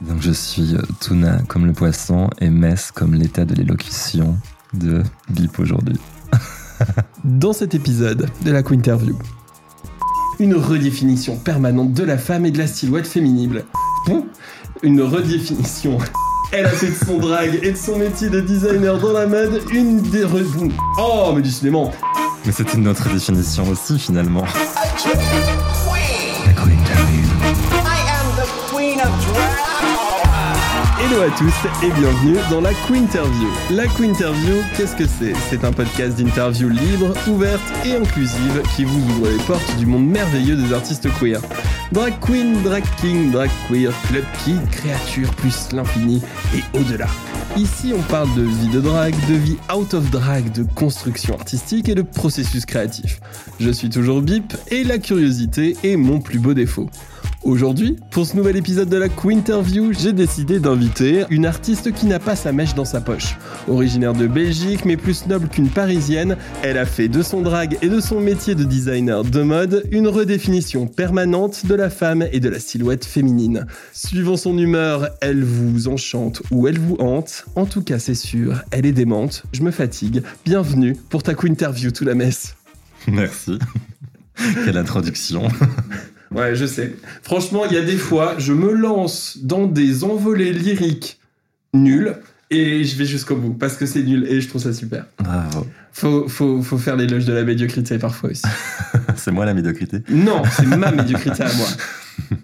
Donc je suis euh, tuna comme le poisson et mess comme l'état de l'élocution de Bip aujourd'hui. Dans cet épisode de la Quinterview, une redéfinition permanente de la femme et de la silhouette féminine. Bon, une redéfinition. Elle a fait de son drag et de son métier de designer dans la mode une des re... Oh, mais décidément Mais c'était notre définition aussi finalement. Hello à tous et bienvenue dans la Quinterview. La Quinterview, qu'est-ce que c'est? C'est un podcast d'interview libre, ouverte et inclusive qui vous ouvre les portes du monde merveilleux des artistes queer. Drag queen, drag king, drag queer, club kid, créature plus l'infini et au-delà. Ici, on parle de vie de drag, de vie out of drag, de construction artistique et de processus créatif. Je suis toujours Bip et la curiosité est mon plus beau défaut. Aujourd'hui, pour ce nouvel épisode de la Quinterview, j'ai décidé d'inviter une artiste qui n'a pas sa mèche dans sa poche. Originaire de Belgique, mais plus noble qu'une parisienne, elle a fait de son drag et de son métier de designer de mode une redéfinition permanente de la femme et de la silhouette féminine. Suivant son humeur, elle vous enchante ou elle vous hante. En tout cas, c'est sûr, elle est démente. Je me fatigue. Bienvenue pour ta Quinterview, tout la messe. Merci. Quelle introduction. Ouais, je sais. Franchement, il y a des fois, je me lance dans des envolées lyriques nuls et je vais jusqu'au bout parce que c'est nul et je trouve ça super. Bravo. Faut, faut, faut faire l'éloge de la médiocrité parfois aussi. C'est moi la médiocrité. Non, c'est ma médiocrité à moi.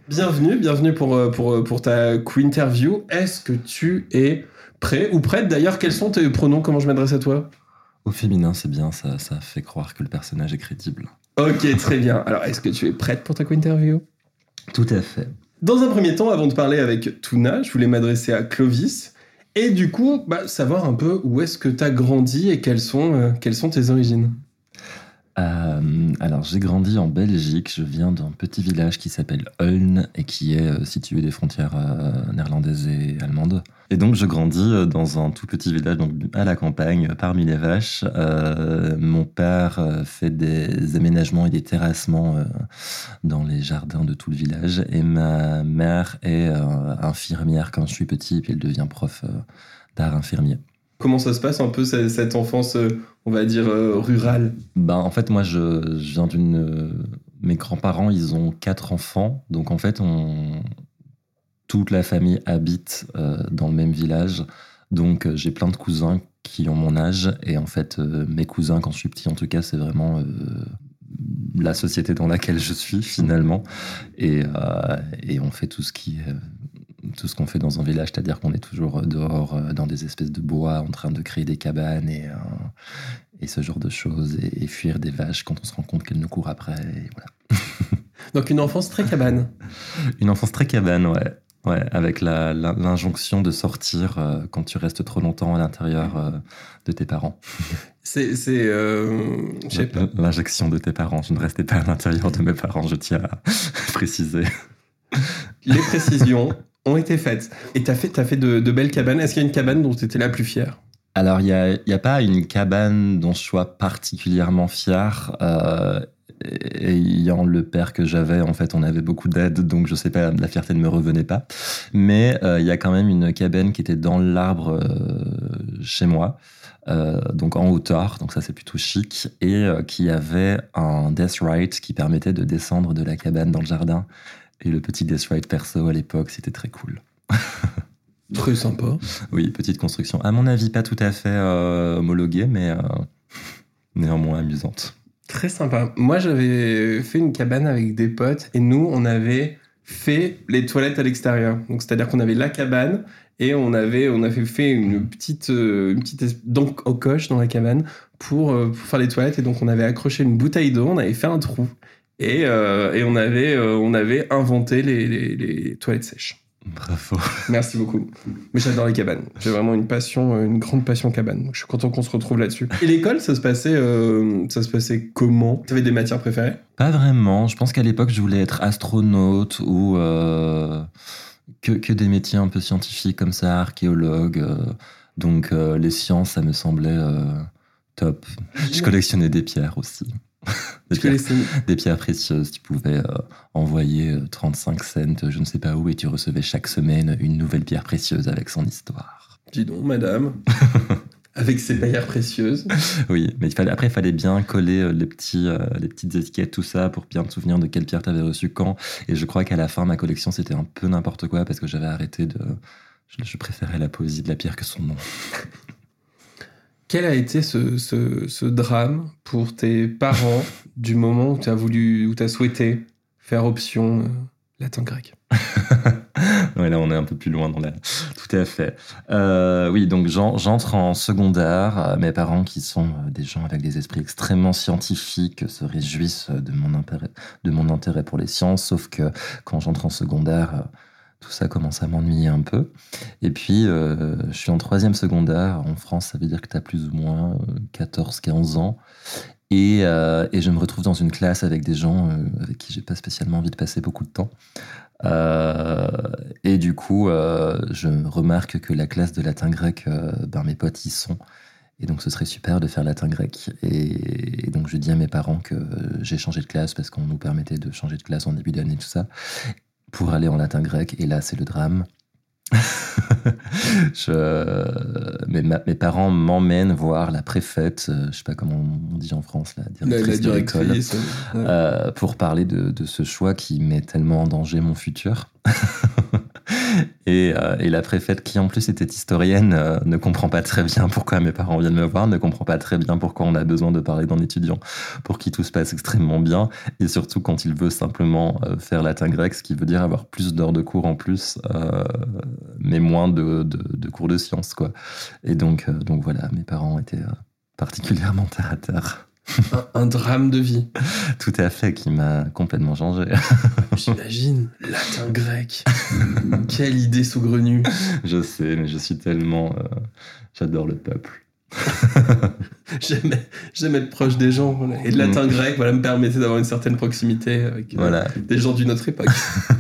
Bienvenue, bienvenue pour, euh, pour, pour ta Quinterview. Est-ce que tu es prêt ou prête? D'ailleurs, quels sont tes pronoms? Comment je m'adresse à toi? Au féminin, c'est bien, ça, ça fait croire que le personnage est crédible. Ok, très bien. Alors, est-ce que tu es prête pour ta Quinterview Tout à fait. Dans un premier temps, avant de parler avec Tuna, je voulais m'adresser à Clovis. Et du coup, bah, savoir un peu où est-ce que tu as grandi et quelles sont, euh, quelles sont tes origines? Euh, alors, j'ai grandi en Belgique. Je viens d'un petit village qui s'appelle Uln et qui est euh, situé des frontières euh, néerlandaises et allemandes. Et donc, je grandis euh, dans un tout petit village, donc à la campagne, parmi les vaches. Mon père fait des aménagements et des terrassements dans les jardins de tout le village. Et ma mère est infirmière quand je suis petit, puis elle devient prof d'art infirmier. Comment ça se passe un peu cette, enfance, euh, on va dire, euh, rurale? Ben, en fait, moi, je, viens d'une. euh, Mes grands-parents, ils ont quatre enfants. Donc, en fait, on, toute la famille habite dans le même village. Donc, j'ai plein de cousins qui ont mon âge. Et en fait, mes cousins, quand je suis petit, en tout cas, c'est vraiment la société dans laquelle je suis, finalement. Et, et on fait tout ce qui est. Tout ce qu'on fait dans un village, c'est-à-dire qu'on est toujours dehors euh, dans des espèces de bois en train de créer des cabanes et, euh, et ce genre de choses et, et fuir des vaches quand on se rend compte qu'elles nous courent après. et voilà. Donc une enfance très cabane. Une enfance très cabane, ouais. Ouais, avec l'injonction de sortir euh, quand tu restes trop longtemps à l'intérieur euh, de tes parents. C'est, euh, je sais pas. L'injection de tes parents. Je ne restais pas à l'intérieur de mes parents, je tiens à préciser. Les précisions ont été faites. Et t'as fait, t'as fait de, belles cabanes. Est-ce qu'il y a une cabane dont tu étais la plus fière? Alors, il n'y a, y a pas une cabane dont je sois particulièrement fier. Euh, ayant le père que j'avais, en fait, on avait beaucoup d'aide, donc je sais pas, la fierté ne me revenait pas. Mais euh, il y a quand même une cabane qui était dans l'arbre euh, chez moi, donc en hauteur, donc ça c'est plutôt chic, et qui avait un death ride qui permettait de descendre de la cabane dans le jardin. Et le petit death ride perso à l'époque, c'était très cool. Très sympa. Oui, petite construction. À mon avis, pas tout à fait euh, homologuée, mais euh, néanmoins amusante. Très sympa. Moi, j'avais fait une cabane avec des potes et nous, on avait fait les toilettes à l'extérieur. Donc, c'est-à-dire qu'on avait la cabane et on avait, on avait fait une petite, euh, une petite donc au coche dans la cabane pour, pour faire les toilettes. Et donc, on avait accroché une bouteille d'eau, on avait fait un trou et, euh, et on, avait, euh, on avait inventé les, les- les toilettes sèches. Bravo. Merci beaucoup. Mais j'adore les cabanes. J'ai vraiment une passion, euh, une grande passion cabane. Je suis content qu'on se retrouve là-dessus. Et l'école, ça se passait, euh, ça se passait comment? T'avais des matières préférées? Pas vraiment. Je pense qu'à l'époque, je voulais être astronaute ou euh, que, que des métiers un peu scientifiques comme ça, archéologue. euh. donc, euh, les sciences, ça me semblait euh, top. Je collectionnais des pierres aussi. des, pierres, des pierres précieuses. Tu pouvais euh, envoyer euh, 35 cents, je ne sais pas où, et tu recevais chaque semaine une nouvelle pierre précieuse avec son histoire. Dis donc, madame. Avec ses paillères précieuses. Oui, mais il fallait, après, il fallait bien coller euh, les, petits, euh, les petites étiquettes, tout ça, pour bien te souvenir de quelle pierre tu avais reçu quand. Et je crois qu'à la fin, ma collection, c'était un peu n'importe quoi parce que j'avais arrêté de. Je, je préférais la poésie de la pierre que son nom. Quel a été ce, ce- ce drame pour tes parents du moment où tu as voulu, où tu as souhaité faire option euh, latin-grec Ouais, là, on est un peu plus loin dans la. Tout à fait. Euh, oui, donc j'en- j'entre en secondaire. Euh, Mes parents, qui sont euh, des gens avec des esprits extrêmement scientifiques, se réjouissent de mon intérêt, de mon intérêt pour les sciences. Sauf que quand j'entre en secondaire, tout ça commence à m'ennuyer un peu. Et puis, euh, je suis en troisième secondaire. En France, ça veut dire que tu as plus ou moins 14-15 ans. Et, euh, et je me retrouve dans une classe avec des gens euh, avec qui j'ai pas spécialement envie de passer beaucoup de temps. Euh, et du coup, euh, je remarque que la classe de latin-grec, euh, ben, mes potes y sont. Et donc, ce serait super de faire latin-grec. Et, et donc, je dis à mes parents que j'ai changé de classe parce qu'on nous permettait de changer de classe en début d'année, tout ça, pour aller en latin-grec. Et là, c'est le drame. je, mes, ma- mes parents m'emmènent voir la préfète, euh, je sais pas comment on dit en France, la La, directrice, la de l'école. directrice. euh, ouais. Euh, pour parler de, de ce choix qui met tellement en danger mon futur. et, euh, et la préfète, qui en plus était historienne, euh, ne comprend pas très bien pourquoi mes parents viennent me voir, ne comprend pas très bien pourquoi on a besoin de parler d'un étudiant pour qui tout se passe extrêmement bien, et surtout quand il veut simplement faire latin-grec, ce qui veut dire avoir plus d'heures de cours en plus, mais moins de, de- de cours de sciences. Quoi. Et donc, euh, donc voilà, mes parents étaient euh, particulièrement terre à terre. Un, un drame de vie. Tout à fait, qui m'a complètement changé. J'imagine. Latin-grec. Quelle idée saugrenue. Je sais, mais je suis tellement. euh, J'adore le peuple. J'aime être proche des gens. voilà. Et le latin-grec voilà, me permettait d'avoir une certaine proximité avec euh, Voilà. des gens d'une autre époque.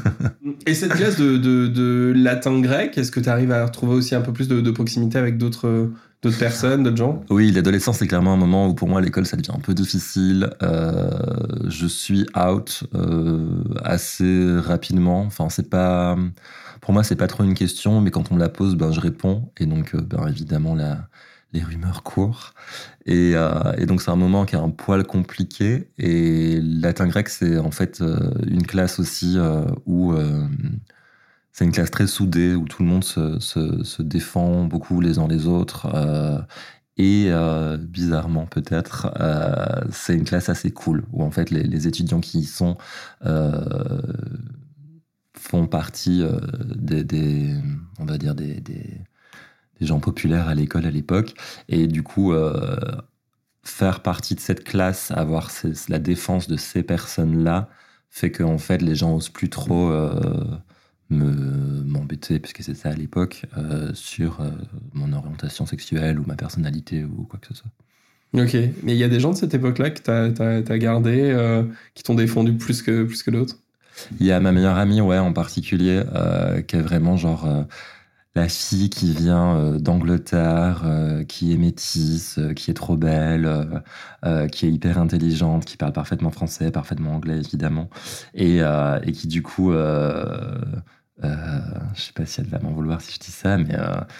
Et cette classe de, de, de latin-grec, est-ce que tu arrives à retrouver aussi un peu plus de, de proximité avec d'autres d'autres personnes, d'autres gens? Oui, l'adolescence, c'est clairement un moment où pour moi l'école ça devient un peu difficile. Euh, je suis out euh, assez rapidement. Enfin, c'est pas. Pour moi, c'est pas trop une question, mais quand on me la pose, ben je réponds. Et donc, ben évidemment, la, les rumeurs courent. Et, euh, et donc, c'est un moment qui est un poil compliqué. Et latin grec, c'est en fait euh, une classe aussi euh, où c'est une classe très soudée, où tout le monde se, défend beaucoup les uns les autres. et bizarrement peut-être, c'est une classe assez cool, où en fait les, étudiants qui y sont font partie des, on va dire, des, des gens populaires à l'école à l'époque. Et du coup, euh, faire partie de cette classe, avoir ces- la défense de ces personnes-là, fait que en fait les gens osent plus trop euh, me m'embêter, puisque c'est ça à l'époque, euh, sur mon orientation sexuelle ou ma personnalité ou quoi que ce soit. Ok, mais il y a des gens de cette époque-là que tu as, gardé, euh, qui t'ont défendu plus que, plus que d'autres? Il y a ma meilleure amie, ouais, en particulier, euh, qui est vraiment genre euh, la fille qui vient euh, d'Angleterre, euh, qui est métisse, euh, qui est trop belle, qui est hyper intelligente, qui parle parfaitement français, parfaitement anglais, évidemment, et, qui du coup, euh, euh, je sais pas si elle va m'en vouloir si je dis ça, mais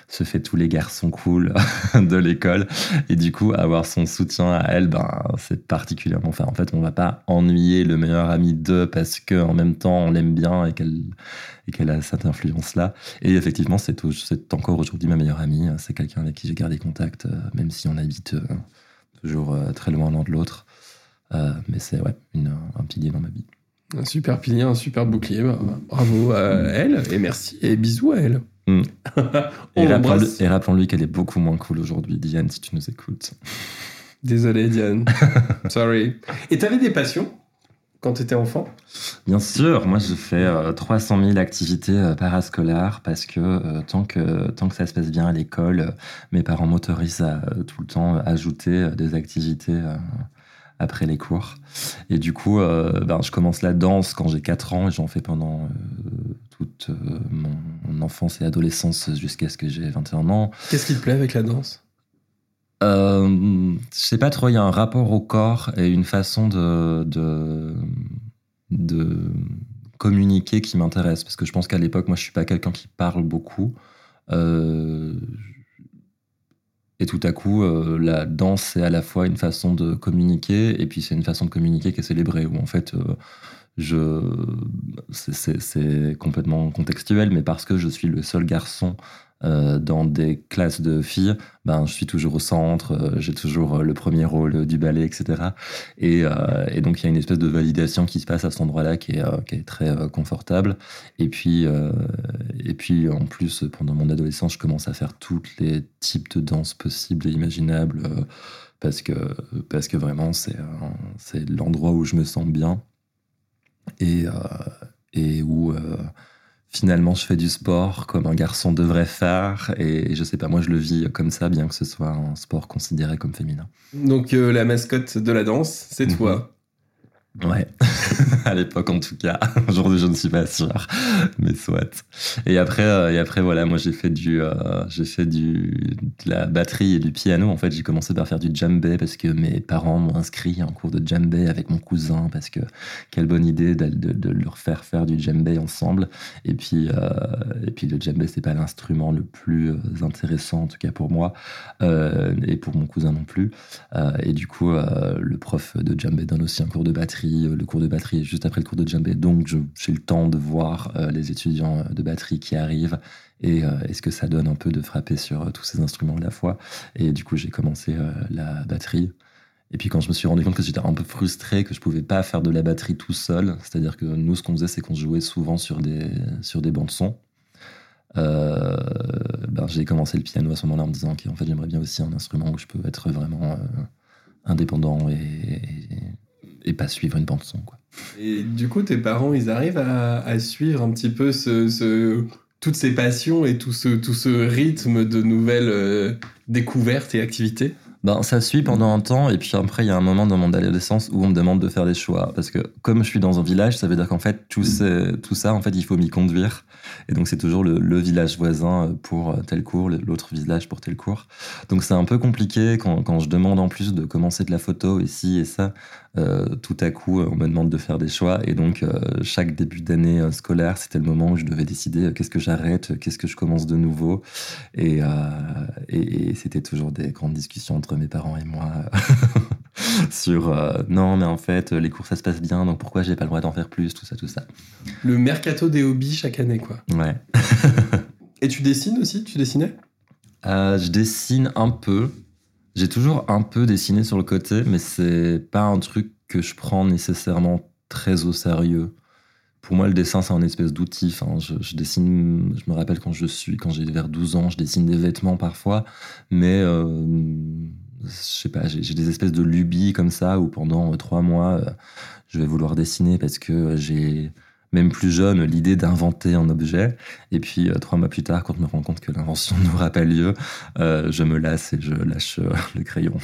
se fait tous les garçons cool de l'école, et du coup, avoir son soutien à elle, ben, c'est particulièrement. Enfin, en fait, on va pas ennuyer le meilleur ami d'eux parce que en même temps, on l'aime bien et qu'elle et qu'elle a cette influence-là. Et effectivement, c'est encore aujourd'hui ma meilleure amie. C'est quelqu'un avec qui j'ai gardé contact, euh, même si on habite euh, toujours euh, très loin l'un de l'autre. Mais c'est ouais, une- un pilier dans ma vie. Un super pilier, un super bouclier. Bah, bravo à elle et merci et bisous à elle. Mm. On Et rappelons-lui l'embrasse. et rappelons-lui qu'elle est beaucoup moins cool aujourd'hui, Diane, si tu nous écoutes. Désolé Diane. Sorry. Et t'avais des passions? Quand t'étais enfant? Bien sûr, moi je fais euh, 300 000 activités euh, parascolaires parce que euh, tant que tant que ça se passe bien à l'école, euh, mes parents m'autorisent à euh, tout le temps ajouter euh, des activités euh, après les cours. Et du coup, euh, ben, je commence la danse quand j'ai 4 ans et j'en fais pendant euh, toute euh, mon, mon enfance et adolescence jusqu'à ce que j'ai 21 ans. Qu'est-ce qui te plaît avec la danse? Euh, Je sais pas trop, il y a un rapport au corps et une façon de, communiquer qui m'intéresse. Parce que je pense qu'à l'époque, moi, je suis pas quelqu'un qui parle beaucoup. Euh, et tout à coup, euh, la danse, c'est à la fois une façon de communiquer, et puis c'est une façon de communiquer qui est célébrée, où en fait, euh, je, c'est complètement contextuel, mais parce que je suis le seul garçon euh, dans des classes de filles, ben, je suis toujours au centre, euh, j'ai toujours euh, le premier rôle du ballet, etc. Et, donc, il y a une espèce de validation qui se passe à cet endroit-là qui qui est très confortable. Et puis, et puis, en plus, pendant mon adolescence, je commence à faire tous les types de danses possibles et imaginables parce que, parce que vraiment, c'est c'est l'endroit où je me sens bien et, et où finalement je fais du sport comme un garçon devrait faire et je sais pas moi je le vis comme ça bien que ce soit un sport considéré comme féminin. Donc euh, la mascotte de la danse, c'est Mhm. toi. Ouais, à l'époque en tout cas. Aujourd'hui je ne suis pas sûr, mais soit. Et après, euh, et après voilà, moi j'ai fait du, euh, j'ai fait du de la batterie et du piano. En fait, j'ai commencé par faire du djembé parce que mes parents m'ont inscrit en cours de djembé avec mon cousin parce que quelle bonne idée de, leur faire faire du djembé ensemble. Et puis, euh, et puis le djembé c'est pas l'instrument le plus euh, intéressant en tout cas pour moi et pour mon cousin non plus. Et du coup, le prof de djembé donne aussi un cours de batterie. Euh, Le cours de batterie juste après le cours de djembé, donc j'ai le temps de voir euh, les étudiants de batterie qui arrivent et euh, est-ce que ça donne un peu de frapper sur euh, tous ces instruments à la fois. Et du coup, j'ai commencé euh, la batterie. Et puis quand je me suis rendu compte que j'étais un peu frustré, que je pouvais pas faire de la batterie tout seul, c'est-à-dire que nous, ce qu'on faisait, c'est qu'on jouait souvent sur des, sur des bandes son. Euh, ben, j'ai commencé le piano à ce moment-là en me disant, ok, en fait, j'aimerais bien aussi un instrument où je peux être vraiment euh, indépendant et, et pas suivre une bande son. Quoi. Et du coup, tes parents, ils arrivent à, à suivre un petit peu ce, ce- toutes ces passions et tout ce, tout ce rythme de nouvelles euh, découvertes et activités? Ben, ça suit pendant un temps, et puis après, il y a un moment dans mon adolescence où on me demande de faire des choix. Parce que comme je suis dans un village, ça veut dire qu'en fait, tout, ces- tout ça, en fait, il faut m'y conduire. Et donc, c'est toujours le, le village voisin pour tel cours, l'autre village pour tel cours. Donc, c'est un peu compliqué quand, quand je demande en plus de commencer de la photo, et ci et ça. Euh, tout à coup, on me demande de faire des choix. Et donc, euh, chaque début d'année euh, scolaire, c'était le moment où je devais décider euh, qu'est-ce que j'arrête, euh, qu'est-ce que je commence de nouveau. Et, euh, et, et c'était toujours des grandes discussions entre mes parents et moi sur euh, non, mais en fait, les cours ça se passe bien, donc pourquoi j'ai pas le droit d'en faire plus, tout ça, tout ça. Le mercato des hobbies chaque année, quoi. Ouais. Et tu dessines aussi? Tu dessinais? Euh, je dessine un peu. J'ai toujours un peu dessiné sur le côté, mais c'est pas un truc que je prends nécessairement très au sérieux. Pour moi, le dessin, c'est un espèce d'outil. Je, dessine, je me rappelle quand je suis, quand j'ai vers 12 ans, je dessine des vêtements parfois, mais euh, je sais pas, j'ai j'ai des espèces de lubies comme ça où pendant euh, trois mois, euh, je vais vouloir dessiner parce que j'ai, même plus jeune, l'idée d'inventer un objet. Et puis, euh, trois mois plus tard, quand je me rends compte que l'invention n'aura pas lieu, euh, je me lasse et je lâche euh, le crayon.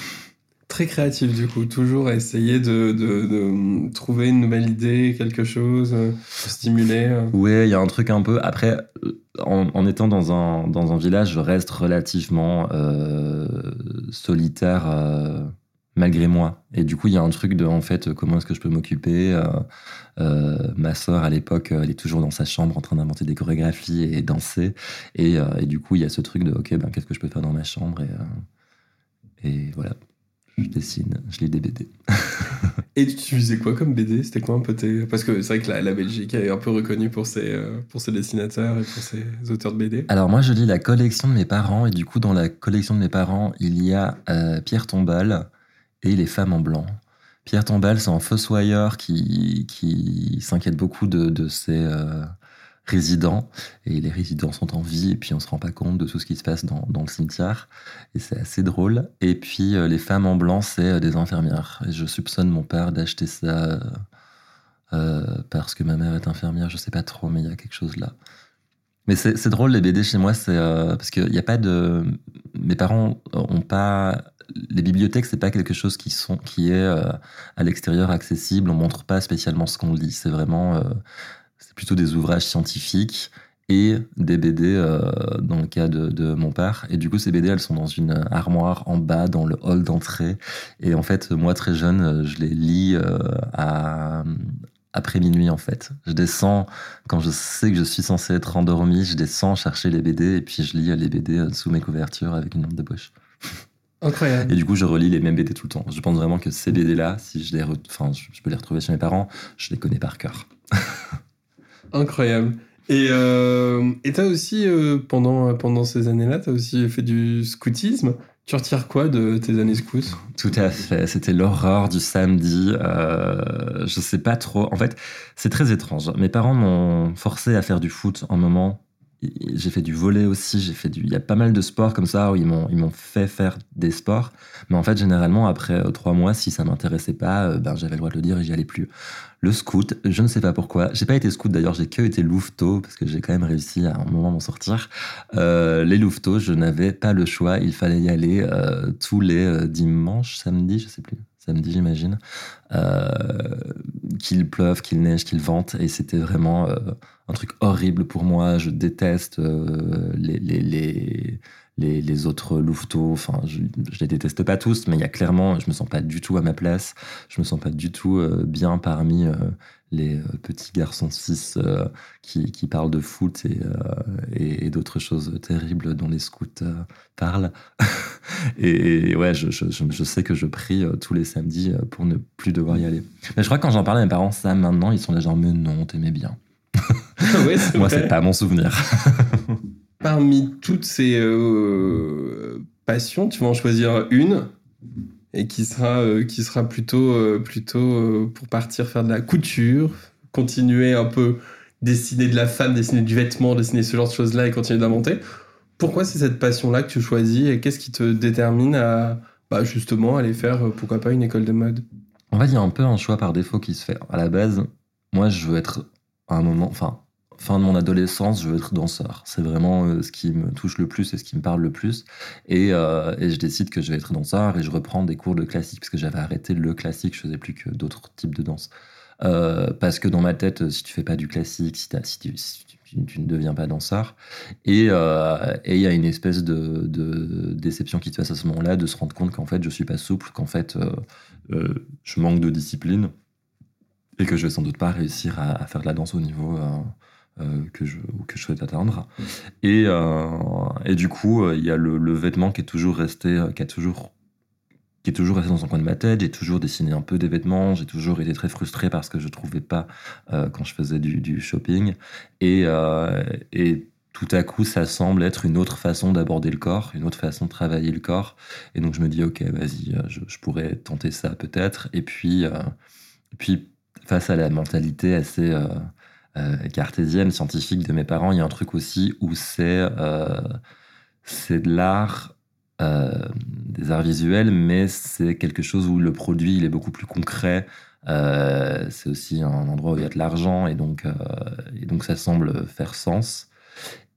Très créatif, du coup. Toujours à essayer de, de- de trouver une nouvelle idée, quelque chose, stimuler. Ouais, il y a un truc un peu. Après, en, en étant dans un, dans un village, je reste relativement euh, solitaire euh, malgré moi. Et du coup, il y a un truc de, en fait, comment est-ce que je peux m'occuper euh, euh, Ma sœur, à l'époque, elle est toujours dans sa chambre en train d'inventer des chorégraphies et danser. Et, euh, et du coup, il y a ce truc de, ok, ben, qu'est-ce que je peux faire dans ma chambre Et, euh, et voilà, je dessine, je lis des BD. Et tu faisais quoi comme BD C'était quoi un peu tes... Parce que c'est vrai que la, la Belgique est un peu reconnue pour ses, euh, pour ses dessinateurs et pour ses auteurs de BD. Alors moi, je lis la collection de mes parents et du coup, dans la collection de mes parents, il y a euh, Pierre Tombal et les femmes en blanc. Pierre Tombal, c'est un fossoyeur qui, qui s'inquiète beaucoup de, de ses euh, résidents et les résidents sont en vie et puis on se rend pas compte de tout ce qui se passe dans, dans le cimetière et c'est assez drôle. Et puis euh, les femmes en blanc, c'est euh, des infirmières. Et je soupçonne mon père d'acheter ça parce que ma mère est infirmière. Je sais pas trop, mais il y a quelque chose là. Mais c'est drôle, les BD chez moi, c'est parce qu'il n'y a pas de. Mes parents ont pas. Les bibliothèques, c'est pas quelque chose qui, sont, qui est euh, à l'extérieur accessible. On montre pas spécialement ce qu'on lit. C'est vraiment. euh, c'est plutôt des ouvrages scientifiques. et des BD euh, dans le cas de, mon père. Et du coup, ces BD, elles sont dans une armoire en bas, dans le hall d'entrée. Et en fait, moi, très jeune, je les lis après minuit, en fait. Je descends, quand je sais que je suis censé être endormi, je descends chercher les BD et puis je lis les BD sous mes couvertures avec une lampe de poche. Incroyable. Et du coup, je relis les mêmes BD tout le temps. Je pense vraiment que ces BD-là, si je les, enfin, je peux les retrouver chez mes parents, je les connais par cœur. Incroyable. Et euh, t'as aussi, euh, pendant, pendant ces années-là, t'as aussi fait du scoutisme. Tu retires quoi de tes années scouts? Tout à fait. C'était l'horreur du samedi. Euh, je sais pas trop. En fait, c'est très étrange. Mes parents m'ont forcé à faire du foot un moment. J'ai fait du volet aussi. J'ai fait du. Il y a pas mal de sports comme ça où ils m'ont ils m'ont fait faire des sports. Mais en fait, généralement, après euh, trois mois, si ça m'intéressait pas, euh, ben j'avais le droit de le dire et j'y allais plus. Le scout, je ne sais pas pourquoi. J'ai pas été scout d'ailleurs. J'ai que été louveteau parce que j'ai quand même réussi à un moment m'en sortir. Euh, les louveteaux, je n'avais pas le choix. Il fallait y aller tous les dimanches, samedi, je sais plus. Samedi, j'imagine. Euh, qu'il pleuve, qu'il neige, qu'il vente. Et c'était vraiment euh, un truc horrible pour moi. Je déteste euh, les, les, les, les, les autres louveteaux. Enfin, je, je les déteste pas tous, mais il y a clairement, je me sens pas du tout à ma place. Je me sens pas du tout bien parmi les euh, petits garçons cis euh, qui, qui parlent de foot et, euh, et, et d'autres choses terribles dont les scouts euh, parlent. et, et ouais, je, je, sais que je prie euh, tous les samedis pour ne plus devoir y aller. Mais je crois que quand j'en parle à mes parents, ça maintenant, ils sont là genre, mais non, t'aimais bien. ouais, c'est Moi, c'est pas mon souvenir. Parmi toutes ces euh, passions, tu vas en choisir une? Et qui sera, euh, qui sera plutôt, euh, plutôt euh, pour partir faire de la couture, continuer un peu dessiner de la femme, dessiner du vêtement, dessiner ce genre de choses-là et continuer d'inventer. Pourquoi c'est cette passion-là que tu choisis et qu'est-ce qui te détermine à bah, justement aller faire, pourquoi pas, une école de mode? En fait, il y a un peu un choix par défaut qui se fait. À la base, moi, je veux être à un moment, enfin, fin de mon adolescence, je veux être danseur. C'est vraiment euh, ce qui me touche le plus et ce qui me parle le plus. Et, euh, et je décide que je vais être danseur et je reprends des cours de classique parce que j'avais arrêté le classique, je faisais plus que d'autres types de danse. Euh, parce que dans ma tête, si tu fais pas du classique, si, tu, ne deviens pas danseur, et il y a une espèce de, déception qui te passe à ce moment-là, de se rendre compte qu'en fait, je suis pas souple, qu'en fait, je manque de discipline et que je vais sans doute pas réussir à, faire de la danse au niveau que, je, que je souhaite atteindre. Et, euh, et du coup, euh, il y a le, vêtement qui est toujours resté, euh, qui a toujours qui est toujours resté dans un coin de ma tête. J'ai toujours dessiné un peu des vêtements. J'ai toujours été très frustré parce que je trouvais pas euh, quand je faisais du, shopping. Et, euh, et tout à coup, ça semble être une autre façon d'aborder le corps, une autre façon de travailler le corps. Et donc, je me dis, OK, vas-y, euh, je, pourrais tenter ça peut-être. Et puis, euh, puis, face à la mentalité assez euh, euh, cartésienne, scientifique de mes parents, il y a un truc aussi où c'est euh, c'est de l'art, euh, des arts visuels, mais c'est quelque chose où le produit il est beaucoup plus concret. Euh, c'est aussi un endroit où il y a de l'argent et donc, euh, et donc ça semble faire sens.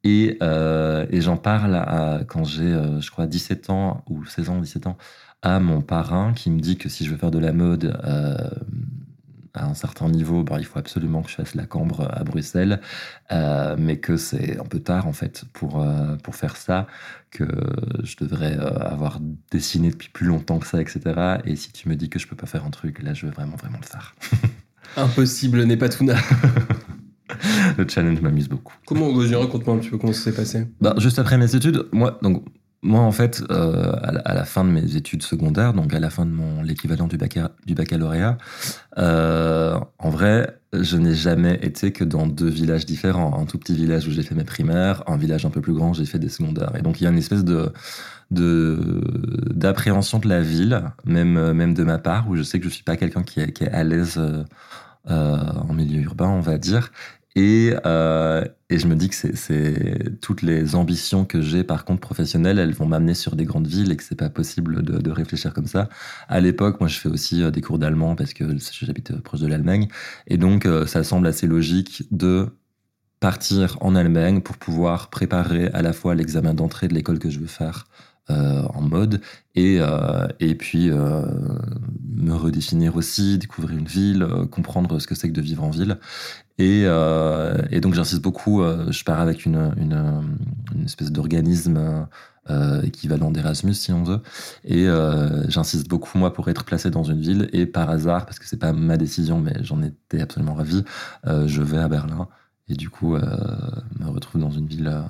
Et, euh, et j'en parle à, quand j'ai, euh, je crois, 17 ans ou 16 ans, 17 ans, à mon parrain qui me dit que si je veux faire de la mode euh, à un certain niveau, bah, il faut absolument que je fasse la cambre à Bruxelles, euh, mais que c'est un peu tard en fait pour, euh, pour faire ça, que je devrais euh, avoir dessiné depuis plus longtemps que ça, etc. Et si tu me dis que je peux pas faire un truc, là je veux vraiment, vraiment le faire. Impossible n'est pas tout na. le challenge m'amuse beaucoup. Comment, raconte-moi un petit peu comment ça s'est passé. Bah, juste après mes études, moi, donc, moi en fait, euh, à, la, fin de mes études secondaires, donc à la fin de mon l'équivalent du, bacca- du baccalauréat, euh, en vrai, je n'ai jamais été que dans deux villages différents. Un tout petit village où j'ai fait mes primaires, un village un peu plus grand où j'ai fait des secondaires. Et donc il y a une espèce de d'appréhension de la ville, même même de ma part, où je sais que je suis pas quelqu'un qui est, qui est à l'aise euh, en milieu urbain, on va dire. Et, euh, et je me dis que c'est- toutes les ambitions que j'ai, par contre, professionnelles, elles vont m'amener sur des grandes villes et que c'est pas possible de, de réfléchir comme ça. À l'époque, moi, je fais aussi euh, des cours d'allemand parce que j'habite euh, proche de l'Allemagne. Et donc, ça semble assez logique de partir en Allemagne pour pouvoir préparer à la fois l'examen d'entrée de l'école que je veux faire euh, en mode et, euh, et puis euh, me redéfinir aussi, découvrir une ville, comprendre ce que c'est que de vivre en ville. Et, et donc j'insiste beaucoup, je pars avec une, une, espèce d'organisme équivalent d'Erasmus si on veut. Et j'insiste beaucoup moi pour être placé dans une ville et par hasard, parce que c'est pas ma décision mais j'en étais absolument ravi, je vais à Berlin et du coup me retrouve dans une ville...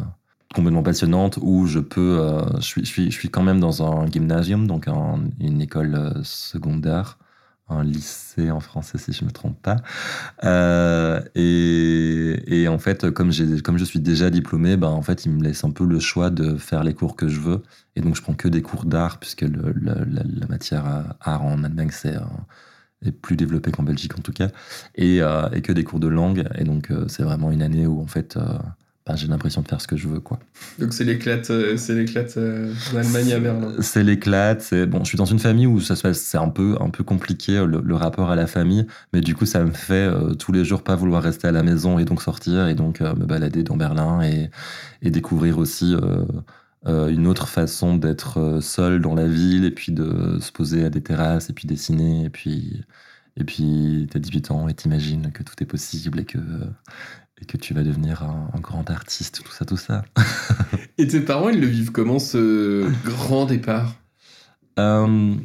complètement passionnante où je peux euh, je suis je suis quand même dans un gymnasium donc un- une école euh, secondaire un lycée en français si je me trompe pas. Euh, et, en fait comme comme je suis déjà diplômé ben en fait il me laisse un peu le choix de faire les cours que je veux. Et donc je prends que des cours d'art puisque la, matière art en Allemagne c'est est plus développée qu'en Belgique en tout cas. Et, que des cours de langue. Et donc c'est vraiment une année où en fait ben, j'ai l'impression de faire ce que je veux quoi Donc c'est l'éclate, euh, c'est l'éclate euh, d'Allemagne à Berlin. c'est l'éclate. C'est bon. Je suis dans une famille où ça se passe. C'est un peu un peu compliqué le, le rapport à la famille, mais du coup ça me fait euh, tous les jours pas vouloir rester à la maison et donc sortir et donc euh, me balader dans Berlin et, et découvrir aussi euh, euh, une autre façon d'être euh, seul dans la ville et puis de se poser à des terrasses et puis dessiner et puis et puis t'as 18 ans et t'imagines que tout est possible et que et que tu vas devenir un, un grand artiste tout ça tout ça. Et tes parents, ils le vivent comment ce grand départ? Euh,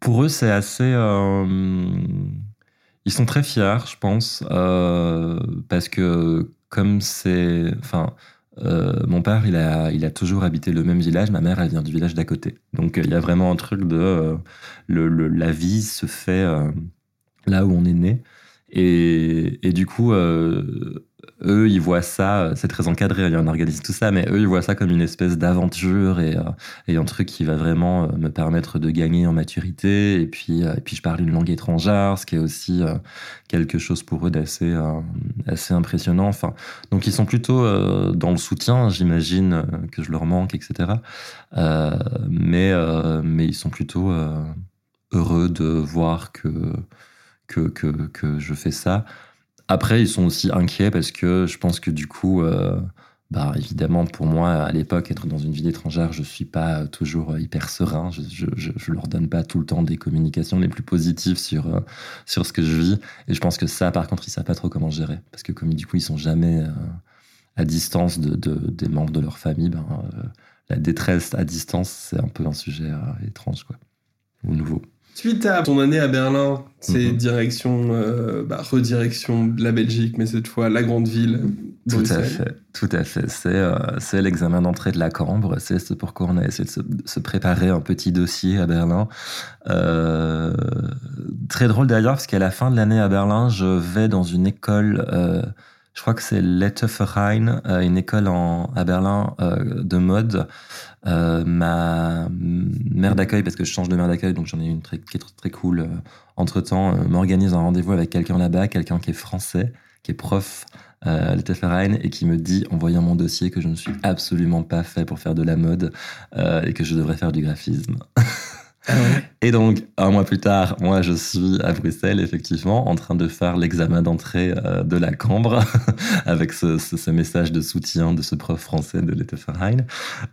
pour eux, c'est assez. euh, ils sont très fiers, je pense, euh, parce que comme c'est. Enfin, mon père, il a, il a toujours habité le même village. Ma mère, elle vient du village d'à côté. Donc, il y a vraiment un truc de. le, le- la vie se fait là où on est né. Et, du coup, euh, eux, ils voient ça, c'est très encadré, il y a un organisme, tout ça, mais eux, ils voient ça comme une espèce d'aventure et, euh, un truc qui va vraiment euh, me permettre de gagner en maturité. Et puis, euh, je parle une langue étrangère, ce qui est aussi euh, quelque chose pour eux d'assez euh, assez impressionnant. Enfin, donc ils sont plutôt euh, dans le soutien, j'imagine euh, que je leur manque, etc. Euh, mais, euh, ils sont plutôt euh, heureux de voir que, que, je fais ça. Après, ils sont aussi inquiets parce que je pense que du coup, euh, bah, évidemment, pour moi, à l'époque, être dans une ville étrangère, je suis pas toujours hyper serein. Je, je leur donne pas tout le temps des communications les plus positives sur, euh, sur ce que je vis. Et je pense que ça, par contre, ils savent pas trop comment gérer. Parce que comme du coup, ils sont jamais euh, à distance de, de, des membres de leur famille, ben, la détresse à distance, c'est un peu un sujet étrange, quoi. Ou nouveau. Suite à ton année à Berlin, c'est Mhm. direction, euh, bah, redirection de la Belgique, mais cette fois la grande ville, Tout à fait, tout à fait. C'est euh, c'est l'examen d'entrée de la Cambre. C'est ce pourquoi on a essayé de se, de se préparer un petit dossier à Berlin. Euh, très drôle d'ailleurs, parce qu'à la fin de l'année à Berlin, je vais dans une école, je crois que c'est Letteverein, euh, une école en, à Berlin euh, de mode. Euh, ma mère d'accueil, parce que je change de mère d'accueil, donc j'en ai une qui est très, cool. euh, entre-temps, euh, m'organise un rendez-vous avec quelqu'un là-bas, quelqu'un qui est français, qui est prof à Letteverein, et qui me dit, en voyant mon dossier, que je ne suis absolument pas fait pour faire de la mode et que je devrais faire du graphisme. Ah. Et donc, un mois plus tard, moi, je suis à Bruxelles, effectivement, en train de faire l'examen d'entrée euh, de la Cambre, avec ce, message de soutien de ce prof français de Letteverein.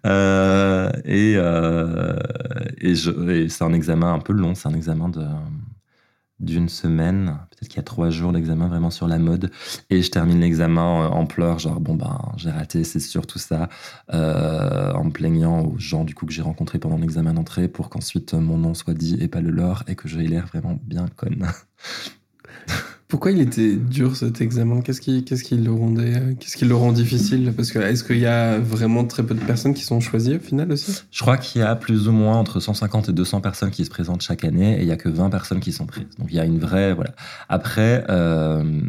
Euh, euh, et c'est un examen un peu long, c'est un examen de d'une semaine, peut-être qu'il y a trois jours d'examen vraiment sur la mode, et je termine l'examen euh, en pleurs, genre bon ben j'ai raté, c'est sûr tout ça, euh, en me plaignant aux gens du coup que j'ai rencontrés pendant l'examen d'entrée pour qu'ensuite euh, mon nom soit dit et pas le leur et que j'ai l'air vraiment bien conne. Pourquoi il était dur cet examen? Qu'est-ce qui, qu'est-ce qui le rendait, euh, qu'est-ce qui le rend difficile? Parce que est-ce qu'il y a vraiment très peu de personnes qui sont choisies au final aussi? Je crois qu'il y a plus ou moins entre 150 et 200 personnes qui se présentent chaque année et il y a que 20 personnes qui sont prises. Donc il y a une vraie voilà. Après, euh,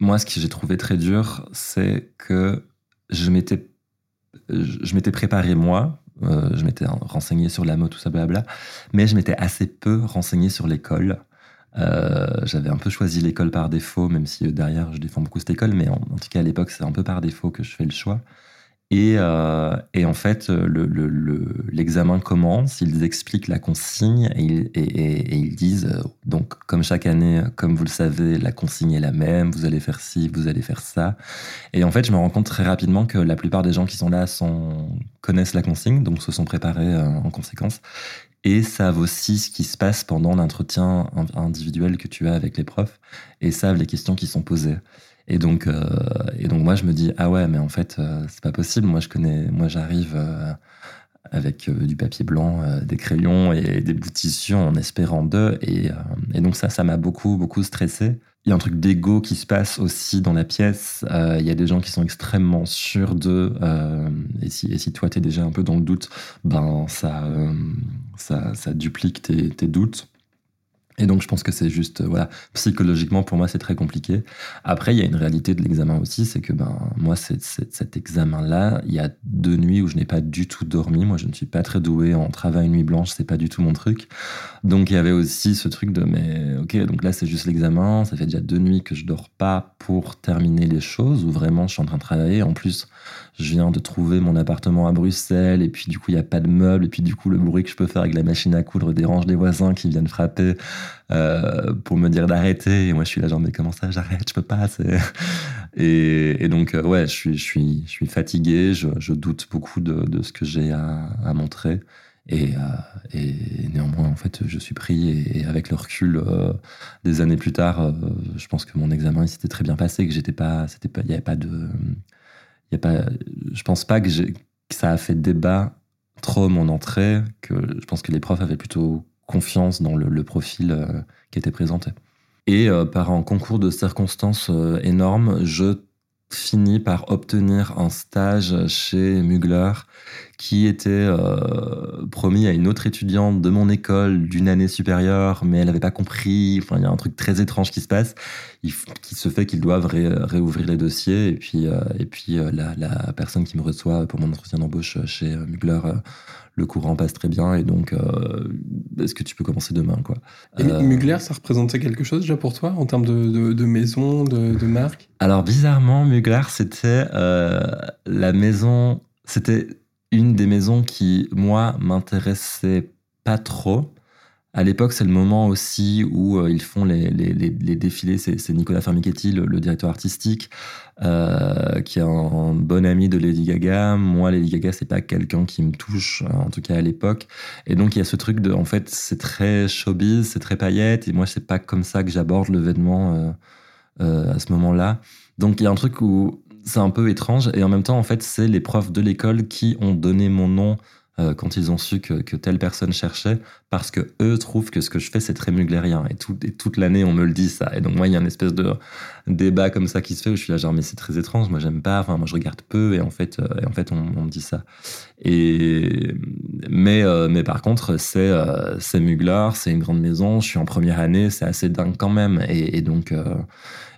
moi ce que j'ai trouvé très dur, c'est que je m'étais je m'étais préparé moi. euh, je m'étais renseigné sur la mode, tout ça, blabla, mais je m'étais assez peu renseigné sur l'école. Euh, j'avais un peu choisi l'école par défaut, même si euh, derrière je défends beaucoup cette école, mais en, tout cas à l'époque c'est un peu par défaut que je fais le choix. Et, euh, en fait, le- le- le- l'examen commence, ils expliquent la consigne et ils, disent, donc comme chaque année, comme vous le savez, la consigne est la même, vous allez faire ci, vous allez faire ça. Et en fait, je me rends compte très rapidement que la plupart des gens qui sont là connaissent la consigne, donc se sont préparés en conséquence, et savent aussi ce qui se passe pendant l'entretien individuel que tu as avec les profs, et savent les questions qui sont posées. Et donc, euh, et donc moi, je me dis, ah ouais, mais en fait, euh, c'est pas possible. Moi, je connais, moi, j'arrive avec du papier blanc, des crayons et des bouts de tissu en espérant d'eux. Et, et donc ça, ça m'a beaucoup, beaucoup stressé. Il y a un truc d'ego qui se passe aussi dans la pièce. Euh, il y a des gens qui sont extrêmement sûrs d'eux. Euh, et, si, et si toi, tu es déjà un peu dans le doute, ben ça, euh, ça, ça, duplique tes, tes doutes. Et donc, je pense que c'est juste, euh, voilà, psychologiquement, pour moi, c'est très compliqué. Après, il y a une réalité de l'examen aussi, c'est que, ben, moi, cet examen-là, il y a deux nuits où je n'ai pas du tout dormi. Moi, je ne suis pas très doué en travail nuit blanche, c'est pas du tout mon truc. Donc, il y avait aussi ce truc de, mais, ok, donc là, c'est juste l'examen. Ça fait déjà deux nuits que je dors pas pour terminer les choses, où vraiment, je suis en train de travailler. En plus, je viens de trouver mon appartement à Bruxelles, et puis, du coup, il n'y a pas de meubles, et puis, du coup, le bruit que je peux faire avec la machine à coudre dérange les voisins qui viennent frapper. Euh, pour me dire d'arrêter. Et moi, je suis là, genre, mais comment ça, j'arrête, je peux pas. Et, donc, euh, ouais, je suis, je je fatigué, je, doute beaucoup de, ce que j'ai à, montrer. Et, euh, et, néanmoins, en fait, je suis pris. Et, avec le recul, des années plus tard, je pense que mon examen s'était très bien passé, que j'étais pas, pas, il y avait pas de, y a pas, je pense pas que, ça a fait débat trop mon entrée, que je pense que les profs avaient plutôt confiance dans le, profil euh, qui était présenté. Et euh, par un concours de circonstances euh, énorme, je finis par obtenir un stage chez Mugler qui était promis à une autre étudiante de mon école d'une année supérieure, mais elle n'avait pas compris. Enfin, il y a un truc très étrange qui se passe, qui se fait qu'ils doivent réouvrir les dossiers. Et puis, et puis la, la, personne qui me reçoit pour mon entretien d'embauche chez Mugler le courant passe très bien et donc euh, est-ce que tu peux commencer demain quoi? Et euh, Mugler, ça représentait quelque chose déjà pour toi en termes de, de, maison, de, de, marque? Alors bizarrement, Mugler, c'était euh, la maison, c'était une des maisons qui moi m'intéressait pas trop à l'époque, c'est le moment aussi où euh, ils font les, les, les, défilés. C'est Nicolas Fermichetti, le, directeur artistique, euh, qui est un, bon ami de Lady Gaga. Moi, Lady Gaga, c'est pas quelqu'un qui me touche, en tout cas à l'époque. Et donc, il y a ce truc de, en fait, c'est très showbiz, c'est très paillette. Et moi, c'est pas comme ça que j'aborde le vêtement euh, à ce moment-là. Donc, il y a un truc où c'est un peu étrange. Et en même temps, en fait, c'est les profs de l'école qui ont donné mon nom euh, quand ils ont su que, telle personne cherchait, parce que eux trouvent que ce que je fais, c'est très muglérien. Et, tout, et toute l'année, on me le dit, ça. Et donc, moi, il y a une espèce de débat comme ça qui se fait où je suis là, genre, mais c'est très étrange, moi, j'aime pas, enfin, moi, je regarde peu, et en fait, euh, on, me dit ça. Euh, mais par contre, c'est c'est Mugler, c'est une grande maison, je suis en première année, c'est assez dingue quand même. Et, donc,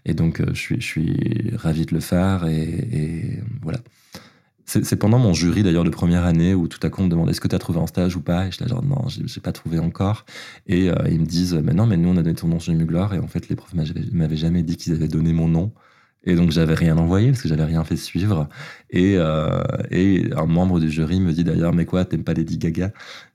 je, suis, je ravi de le faire, et voilà. C'est pendant mon jury d'ailleurs de première année où tout à coup on me demande est-ce que tu as trouvé un stage ou pas? Et je là genre non j'ai pas trouvé encore. Et euh, ils me disent mais non mais nous on a donné ton nom chez Mugler et en fait les profs m'avaient jamais dit qu'ils avaient donné mon nom. Et donc j'avais rien envoyé parce que j'avais rien fait suivre. Et, euh, un membre du jury me dit d'ailleurs mais quoi t'aimes pas Lady Gaga?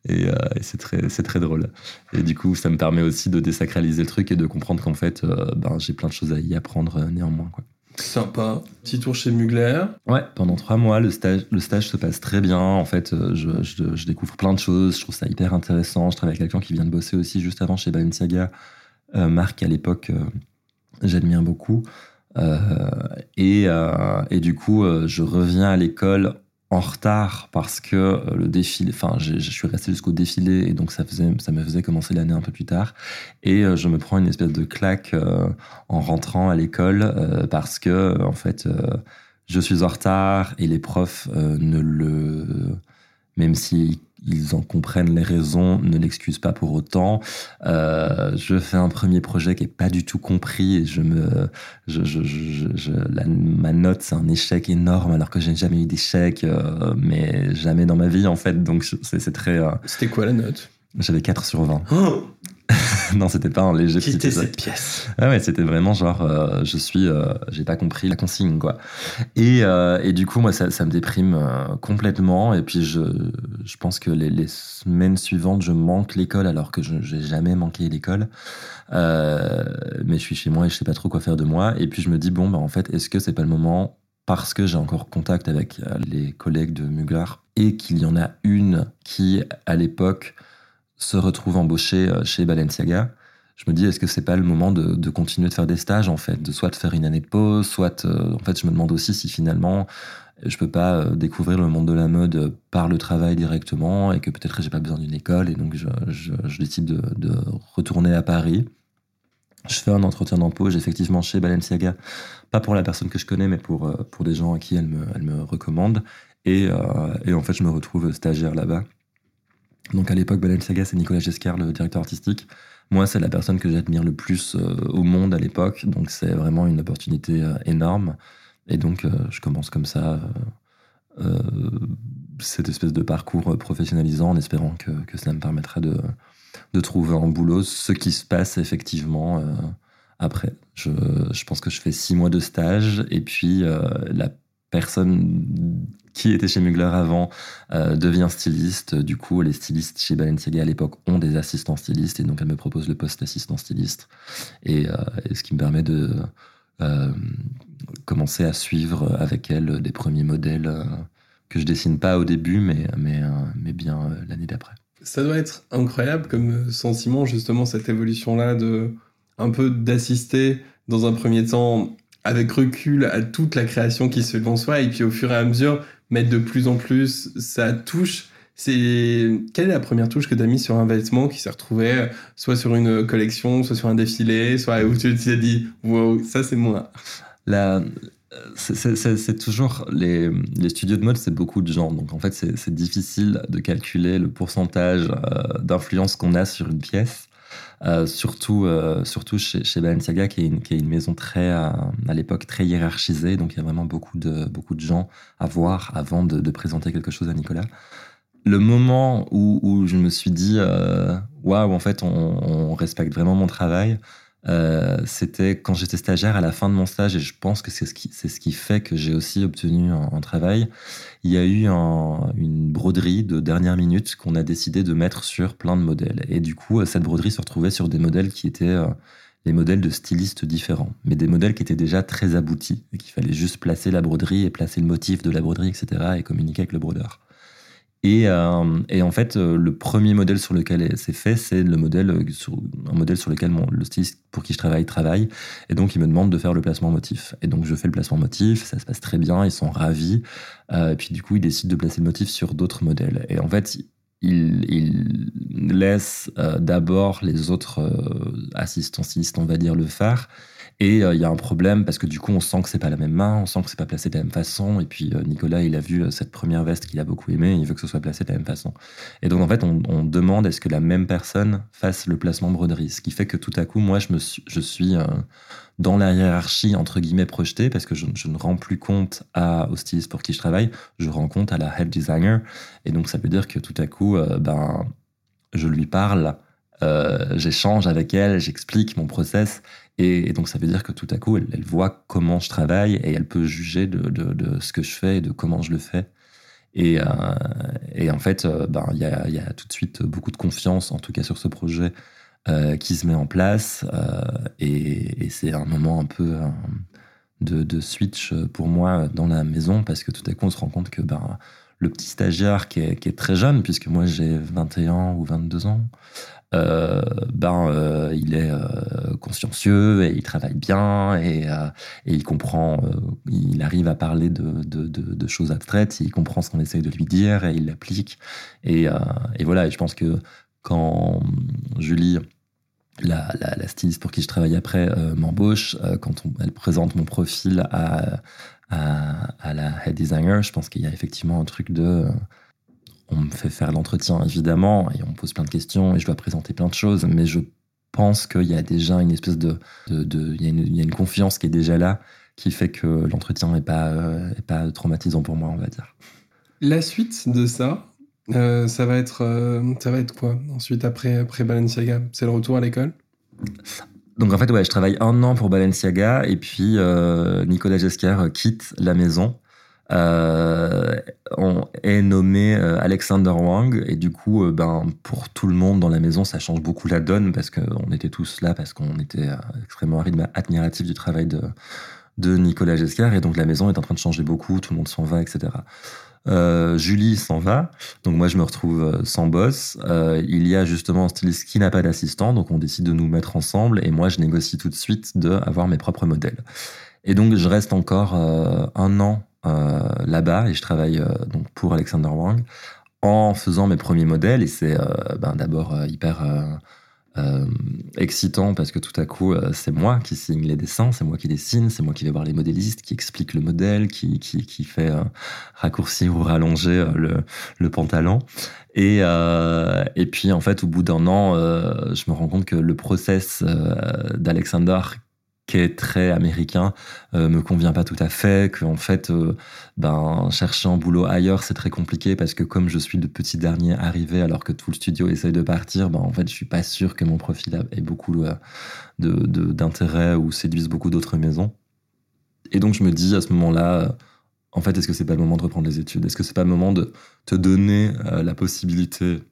Et, euh, et c'est très très drôle. Et du coup ça me permet aussi de désacraliser le truc et de comprendre qu'en fait ben, j'ai plein de choses à y apprendre néanmoins quoi. Sympa. Petit tour chez Mugler. Ouais, pendant trois mois, le stage, le stage se passe très bien. En fait, euh, je, découvre plein de choses. Je trouve ça hyper intéressant. Je travaille avec quelqu'un qui vient de bosser aussi juste avant chez Balenciaga. Euh, Marc, à l'époque, euh, j'admire beaucoup. Euh, et, euh, et, du coup, je reviens à l'école en retard parce que euh, le défilé, enfin, je suis resté jusqu'au défilé et donc ça faisait, ça me faisait commencer l'année un peu plus tard. Et euh, je me prends une espèce de claque euh, en rentrant à l'école parce que, en fait, je suis en retard et les profs ne le, même si ils en comprennent les raisons, ne l'excusent pas pour autant. Euh, je fais un premier projet qui est pas du tout compris et je me, je, je, je, la, ma note c'est un échec énorme alors que j'ai jamais eu d'échec, euh, mais jamais dans ma vie en fait. Donc c'est très. Euh, C'était quoi la note? J'avais 4 sur 20. Oh non, c'était pas un léger petit Quitter cette pièce. Ah ouais, c'était vraiment genre, euh, je suis, euh, j'ai pas compris la consigne, quoi. Et, euh, et du coup, moi, ça, ça me déprime complètement. Et puis, je, je pense que les, les semaines suivantes, je manque l'école alors que je j'ai jamais manqué l'école. Mais je suis chez moi et je sais pas trop quoi faire de moi. Et puis, je me dis, bon, bah, en fait, est-ce que c'est pas le moment? Parce que j'ai encore contact avec les collègues de Mugler et qu'il y en a une qui, à l'époque, se retrouve embauchée euh, chez Balenciaga, je me dis, est-ce que c'est pas le moment de, continuer de faire des stages, en fait, de soit de faire une année de pause, soit, euh, en fait, je me demande aussi si finalement, je peux pas euh, découvrir le monde de la mode par le travail directement et que peut-être j'ai pas besoin d'une école et donc je, décide de, retourner à Paris. Je fais un entretien d'embauche effectivement chez Balenciaga, pas pour la personne que je connais, mais pour, pour des gens à qui elle me, elle me recommande. Et, et en fait, je me retrouve stagiaire là-bas. Donc à l'époque, Balenciaga, c'est Nicolas Gescar, le directeur artistique. Moi, c'est la personne que j'admire le plus euh, au monde à l'époque, donc c'est vraiment une opportunité euh, énorme. Et donc, euh, je commence comme ça cette espèce de parcours professionnalisant en espérant que, que cela me permettra de, de, trouver un boulot, ce qui se passe effectivement après. Je, je, pense que je fais six mois de stage et puis la personne qui était chez Mugler avant euh, devient styliste. Du coup, les stylistes chez Balenciaga à l'époque ont des assistants stylistes et donc elle me propose le poste d'assistant styliste. Et, euh, ce qui me permet de euh, commencer à suivre avec elle des premiers modèles que je dessine pas au début, mais, mais, mais bien l'année d'après. Ça doit être incroyable comme sentiment, justement, cette évolution-là de un peu d'assister dans un premier temps avec recul à toute la création qui se fait et puis au fur et à mesure mettre de plus en plus sa touche. C'est quelle est la première touche que tu as mise sur un vêtement qui s'est retrouvé euh, soit sur une collection, soit sur un défilé, soit où tu t'es dit wow, ça c'est moi. La c'est toujours les, les, studios de mode, c'est beaucoup de gens. Donc en fait, c'est difficile de calculer le pourcentage euh, d'influence qu'on a sur une pièce. Euh, surtout, euh, surtout chez, Balenciaga, qui est, une, maison très, euh, à l'époque, très hiérarchisée. Donc, il y a vraiment beaucoup de, beaucoup de gens à voir avant de, présenter quelque chose à Nicolas. Le moment où, je me suis dit, waouh, en fait, on, respecte vraiment mon travail, euh, c'était quand j'étais stagiaire à la fin de mon stage, et je pense que c'est ce qui, c'est ce qui fait que j'ai aussi obtenu un, travail. Il y a eu un, une broderie de dernière minute qu'on a décidé de mettre sur plein de modèles. Et du coup, cette broderie se retrouvait sur des modèles qui étaient euh, les modèles de stylistes différents, mais des modèles qui étaient déjà très aboutis, et qu'il fallait juste placer la broderie et placer le motif de la broderie, etc., et communiquer avec le brodeur. Et, euh, et, en fait, euh, le premier modèle sur lequel c'est fait, c'est le modèle euh, un modèle sur lequel mon, le styliste pour qui je travaille travaille. Et donc, il me demande de faire le placement motif. Et donc, je fais le placement motif, ça se passe très bien, ils sont ravis. Et puis, du coup, ils décident de placer le motif sur d'autres modèles. Et en fait, il, il laisse d'abord les autres assistants stylistes, on va dire, le faire. Et il euh, y a un problème parce que du coup, on sent que c'est pas la même main, on sent que c'est pas placé de la même façon. Et puis euh, Nicolas, il a vu euh, cette première veste qu'il a beaucoup aimé, il veut que ce soit placé de la même façon. Et donc en fait, on, demande est-ce que la même personne fasse le placement broderie, ce qui fait que tout à coup, moi, je me suis, je suis dans la hiérarchie entre guillemets projetée parce que je, ne rends plus compte à, au styliste pour qui je travaille, je rends compte à la head designer. Et donc ça veut dire que tout à coup, ben, je lui parle. Euh, j'échange avec elle, j'explique mon process et, donc, ça veut dire que tout à coup, elle, voit comment je travaille et elle peut juger de, ce que je fais et de comment je le fais. Et, euh, en fait, euh, ben, il y, a, tout de suite beaucoup de confiance, en tout cas sur ce projet, qui se met en place. Et, c'est un moment un peu de, de, switch pour moi dans la maison parce que tout à coup, on se rend compte que ben, le petit stagiaire qui est, très jeune, puisque moi j'ai 21 ou 22 ans, euh, ben euh, il est euh, consciencieux et il travaille bien et, il comprend, il arrive à parler de, choses abstraites, il comprend ce qu'on essaye de lui dire et il l'applique. Et, voilà, et je pense que quand Julie, la, styliste pour qui je travaille après, m'embauche, quand elle présente mon profil à, à, la head designer, je pense qu'il y a effectivement un truc de on me fait faire l'entretien évidemment et on pose plein de questions et je dois présenter plein de choses, mais je pense qu'il y a déjà une espèce de, il, y a une, confiance qui est déjà là qui fait que l'entretien n'est pas, euh, pas traumatisant pour moi, on va dire. La suite de ça, euh, ça va être euh, ça va être quoi ensuite après après Balenciaga? C'est le retour à l'école? Donc en fait ouais, je travaille un an pour Balenciaga et puis euh, Nicolas Jescar quitte la maison. Euh, on est nommé euh, Alexander Wang et du coup euh, ben pour tout le monde dans la maison ça change beaucoup la donne parce qu'on était tous là parce qu'on était euh, extrêmement admiratif du travail de de Nicolas Jescar et donc la maison est en train de changer beaucoup tout le monde s'en va etc Euh, Julie s'en va, donc moi je me retrouve euh, sans boss. Euh, il y a justement un styliste qui n'a pas d'assistant, donc on décide de nous mettre ensemble. Et moi je négocie tout de suite de avoir mes propres modèles. Et donc je reste encore un an là-bas. Et je travaille donc pour Alexander Wang en faisant mes premiers modèles. Et c'est ben, d'abord hyper euh, excitant parce que tout à coup euh, c'est moi qui signe les dessins, c'est moi qui dessine, c'est moi qui vais voir les modélistes, qui explique le modèle, qui, qui, qui fait euh, raccourcir ou rallonger euh, le, le pantalon. Et, euh, et puis en fait au bout d'un an, je me rends compte que le process d'Alexander qui est très américain euh, me convient pas tout à fait que en fait euh, ben chercher un boulot ailleurs c'est très compliqué parce que comme je suis le petit dernier arrivé alors que tout le studio essaye de partir ben en fait je suis pas sûr que mon profil ait beaucoup euh, de d'intérêt ou séduise beaucoup d'autres maisons. Et donc je me dis à ce moment-là euh, en fait est-ce que c'est pas le moment de reprendre les études? Est-ce que c'est pas le moment de te donner la possibilité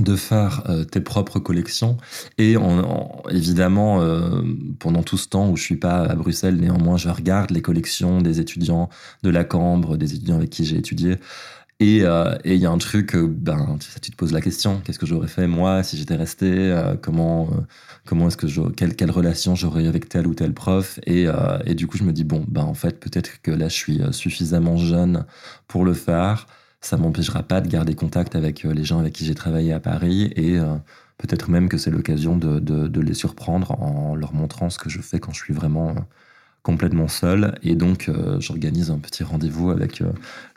de faire euh, tes propres collections. Et en, en- évidemment euh, pendant tout ce temps où je suis pas à Bruxelles néanmoins je regarde les collections des étudiants de la Cambre des étudiants avec qui j'ai étudié. Et euh, il y a un truc euh, ben tu, te poses la question qu'est-ce que j'aurais fait moi si j'étais resté euh, comment euh, comment est-ce que je quelle, quelle relation j'aurais avec tel ou tel prof. Et euh, et du coup je me dis bon ben en fait peut-être que là je suis euh, suffisamment jeune pour le faire ça m'empêchera pas de garder contact avec euh, les gens avec qui j'ai travaillé à Paris et euh, peut-être même que c'est l'occasion de, les surprendre en leur montrant ce que je fais quand je suis vraiment euh, complètement seul. Et donc, j'organise un petit rendez-vous avec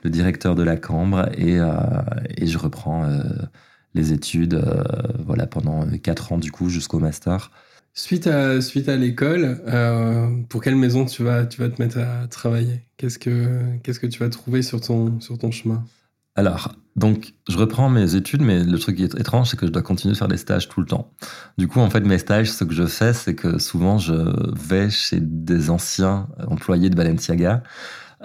le directeur de la Cambre et, je reprends les études voilà, pendant quatre ans du coup jusqu'au master. Suite à, suite à l'école, pour quelle maison tu vas, tu vas te mettre à travailler? Qu'est-ce que que tu vas trouver sur ton, sur ton chemin? Alors, donc, je reprends mes études, mais le truc qui est étrange, c'est que je dois continuer de faire des stages tout le temps. Du coup, en fait, mes stages, ce que je fais, c'est que souvent, je vais chez des anciens employés de Balenciaga.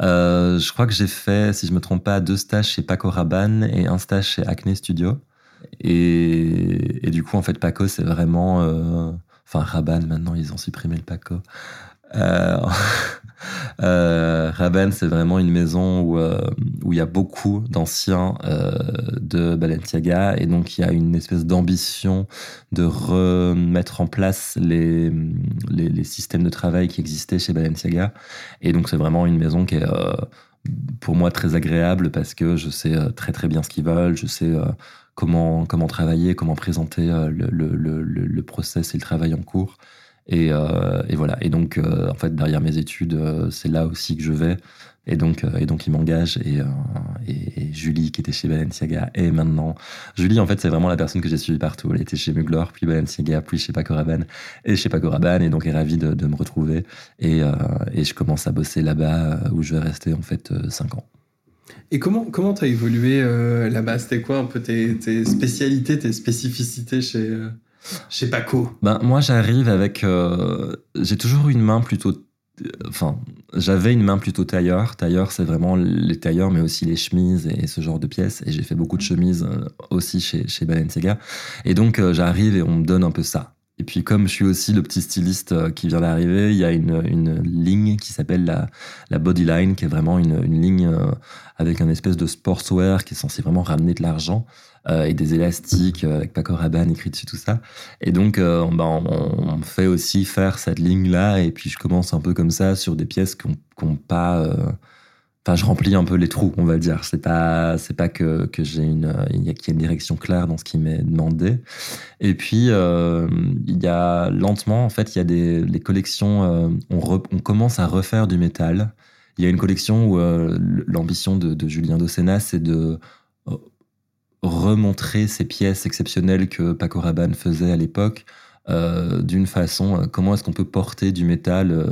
Euh, je crois que j'ai fait, si je me trompe pas, deux stages chez Paco Rabanne et un stage chez Acne Studio. Et, du coup, en fait, Paco, c'est vraiment... euh, Enfin, Rabanne, maintenant, ils ont supprimé le Paco. Euh, euh, Rabanne, c'est vraiment une maison où euh, où il y a beaucoup d'anciens euh, de Balenciaga. Et donc il y a une espèce d'ambition de remettre en place les, les, systèmes de travail qui existaient chez Balenciaga. Et donc c'est vraiment une maison qui est euh, pour moi très agréable parce que je sais très très bien ce qu'ils veulent, je sais comment comment travailler, comment présenter le, le le process et le travail en cours. Et, euh, et voilà. Et donc, euh, en fait, derrière mes études, euh, c'est là aussi que je vais. Et donc, et donc, il m'engage. Et, Julie, qui était chez Balenciaga, et maintenant. Julie, en fait, c'est vraiment la personne que j'ai suivie partout. Elle était chez Mugler, puis Balenciaga, puis chez Paco Rabanne, et chez Paco Rabanne. Et donc, elle est ravie de, me retrouver. Et, je commence à bosser là-bas, où je vais rester, en fait, euh, cinq ans. Et comment comment t'as évolué là-bas? C'était quoi un peu tes, spécialités, tes spécificités chez, chez Ben, moi, j'arrive avec. euh, j'ai toujours une main plutôt. euh, Enfin, j'avais une main plutôt tailleur. Tailleur, c'est vraiment les tailleurs, mais aussi les chemises et ce genre de pièces. Et j'ai fait beaucoup de chemises euh, aussi chez, chez Balenciaga. Et donc, j'arrive et on me donne un peu ça. Et puis, comme je suis aussi le petit styliste euh, qui vient d'arriver, il y a une, une ligne qui s'appelle la, la Bodyline, qui est vraiment une, une ligne euh, avec un espèce de sportswear qui est censé vraiment ramener de l'argent euh, et des élastiques avec Paco Rabanne écrit dessus, tout ça. Et donc, euh, on, on me fait aussi faire cette ligne-là, et puis je commence un peu comme ça sur des pièces qui n'ont pas. Enfin, je remplis un peu les trous, on va dire. C'est pas, c'est pas que, que j'ai une, il y a, une direction claire dans ce qui m'est demandé. Et puis, euh, il y a lentement, en fait, il y a des collections. euh, on, commence à refaire du métal. Il y a une collection où euh, l'ambition de, de Julien Docena, c'est de remontrer ces pièces exceptionnelles que Paco Rabanne faisait à l'époque d'une façon. comment est-ce qu'on peut porter du métal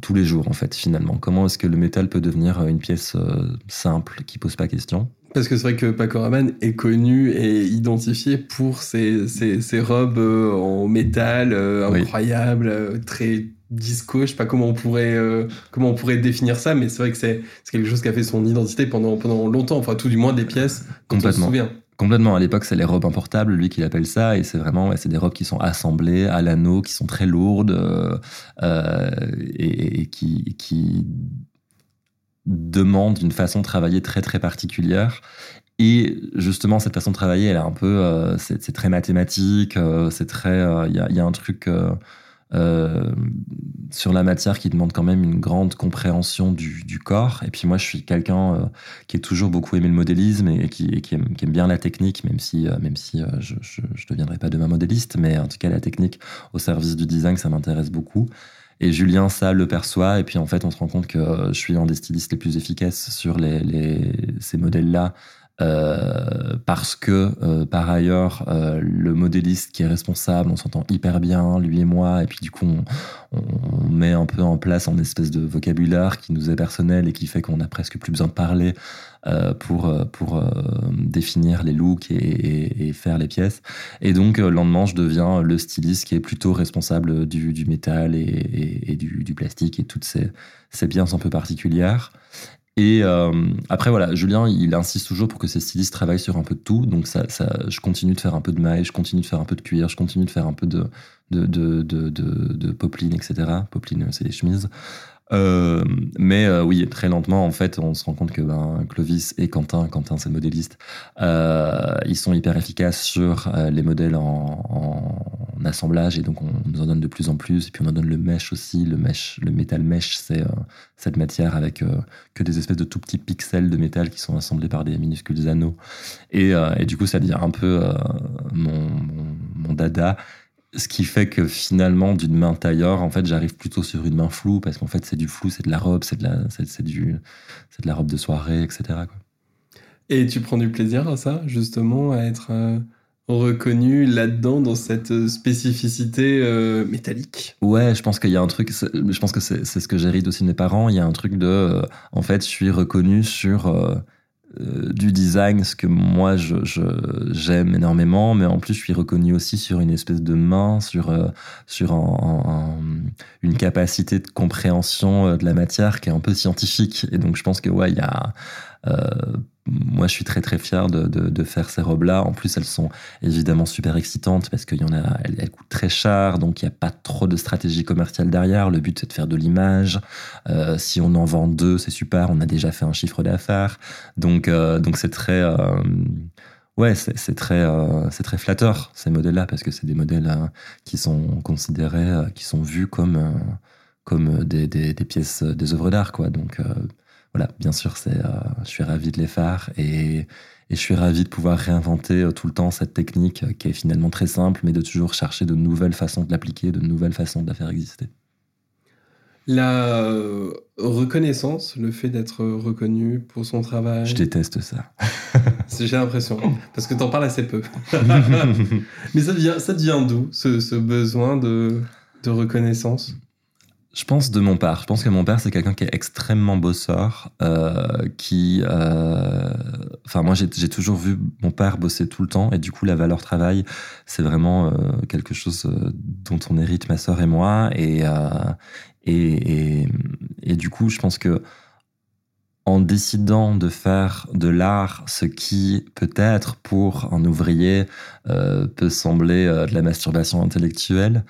tous les jours, en fait, finalement Comment est-ce que le métal peut devenir euh, une pièce euh, simple qui pose pas question? Parce que c'est vrai que Paco Rabanne est connu et identifié pour ses, ses, ses robes euh, en métal Oui. incroyables, très disco. Je sais pas comment on pourrait, euh, comment on pourrait définir ça, mais c'est vrai que c'est quelque chose qui a fait son identité pendant, pendant longtemps. Enfin, tout du moins des pièces dont on se Complètement. souvient. Complètement. À l'époque, c'est les robes importables, lui qui appelle ça, et c'est vraiment, c'est des robes qui sont assemblées à l'anneau, qui sont très lourdes euh, euh, et, qui, qui demande une façon de travailler très très particulière. Et justement, cette façon de travailler, elle est un peu, euh, c'est très mathématique, c'est très, il y a, y, a, un truc sur la matière qui demande quand même une grande compréhension du, corps. Et puis moi, je suis quelqu'un qui a toujours beaucoup aimé le modélisme et qui, aime, bien la technique, même si, même si je ne deviendrai pas demain modéliste, mais en tout cas la technique au service du design, ça m'intéresse beaucoup. Et Julien, ça le perçoit. Et puis en fait, on se rend compte que euh, je suis un des stylistes les plus efficaces sur ces modèles-là. Euh, parce que euh, par ailleurs euh, le modéliste qui est responsable on s'entend hyper bien lui et moi et puis du coup on, met un peu en place un espèce de vocabulaire qui nous est personnel et qui fait qu'on a presque plus besoin de parler pour, pour définir les looks et, faire les pièces. Et donc, le lendemain, je deviens le styliste qui est plutôt responsable du, métal et, et du, du, plastique et toutes ces, ces biens un peu particulières. Et euh, après, voilà, Julien, il insiste toujours pour que ses stylistes travaillent sur un peu de tout. Donc, ça, ça, je continue de faire un peu de maille, je continue de faire un peu de cuir, je continue de faire un peu de, de, de, de, de, popeline, etc. Popeline, c'est les chemises. Euh, mais euh, oui, très lentement, en fait, on se rend compte que ben, Clovis et Quentin, Quentin c'est le modéliste, euh, ils sont hyper efficaces sur les modèles en, assemblage et donc on nous en donne de plus en plus. Et puis on en donne le mesh aussi. Le mesh, le métal mesh, c'est cette matière avec que des espèces de tout petits pixels de métal qui sont assemblés par des minuscules anneaux. Et, du coup, ça devient un peu mon dada. Ce qui fait que finalement, d'une main tailleur, en fait, j'arrive plutôt sur une main floue parce qu'en fait, c'est du flou, c'est de la robe, c'est de la, c'est, du, c'est de la robe de soirée, etc. Quoi. Et tu prends du plaisir à ça, justement, à être euh, reconnu là-dedans dans cette spécificité euh, métallique? Ouais, je pense qu'il y a un truc. Je pense que c'est, ce que j'hérite aussi de mes parents. Il y a un truc de, euh, en fait, je suis reconnu sur euh, du design, ce que moi je, j'aime énormément, mais en plus je suis reconnu aussi sur une espèce de main, sur, euh, sur un, un, une capacité de compréhension euh, de la matière qui est un peu scientifique. Et donc je pense que ouais, il y a euh, moi, je suis très très fier de, faire ces robes-là. En plus, elles sont évidemment super excitantes parce qu'il y en a, elles, coûtent très cher, donc il n'y a pas trop de stratégie commerciale derrière. Le but, c'est de faire de l'image. Euh, si on en vend deux, c'est super. On a déjà fait un chiffre d'affaires, donc euh, donc c'est très euh, ouais, c'est très euh, c'est très flatteur ces modèles-là parce que c'est des modèles euh, qui sont considérés, qui sont vus comme comme des, des, des, pièces, des œuvres d'art, quoi. Donc voilà, bien sûr, c'est, euh, je suis ravi de les faire et, et, je suis ravi de pouvoir réinventer euh, tout le temps cette technique euh, qui est finalement très simple, mais de toujours chercher de nouvelles façons de l'appliquer, de nouvelles façons de la faire exister. La reconnaissance, le fait d'être reconnu pour son travail. Je déteste ça. J'ai l'impression, parce que tu en parles assez peu. mais ça devient, ça devient d'où ce, ce besoin de, de reconnaissance? Je pense de mon père. Je pense que mon père, c'est quelqu'un qui est extrêmement bosseur, qui... Euh... Moi, j'ai toujours vu mon père bosser tout le temps, et du coup, la valeur travail, c'est vraiment euh, quelque chose euh, dont on hérite ma sœur et moi, et, et, et, du coup, je pense que en décidant de faire de l'art ce qui, peut-être, pour un ouvrier, peut sembler de la masturbation intellectuelle,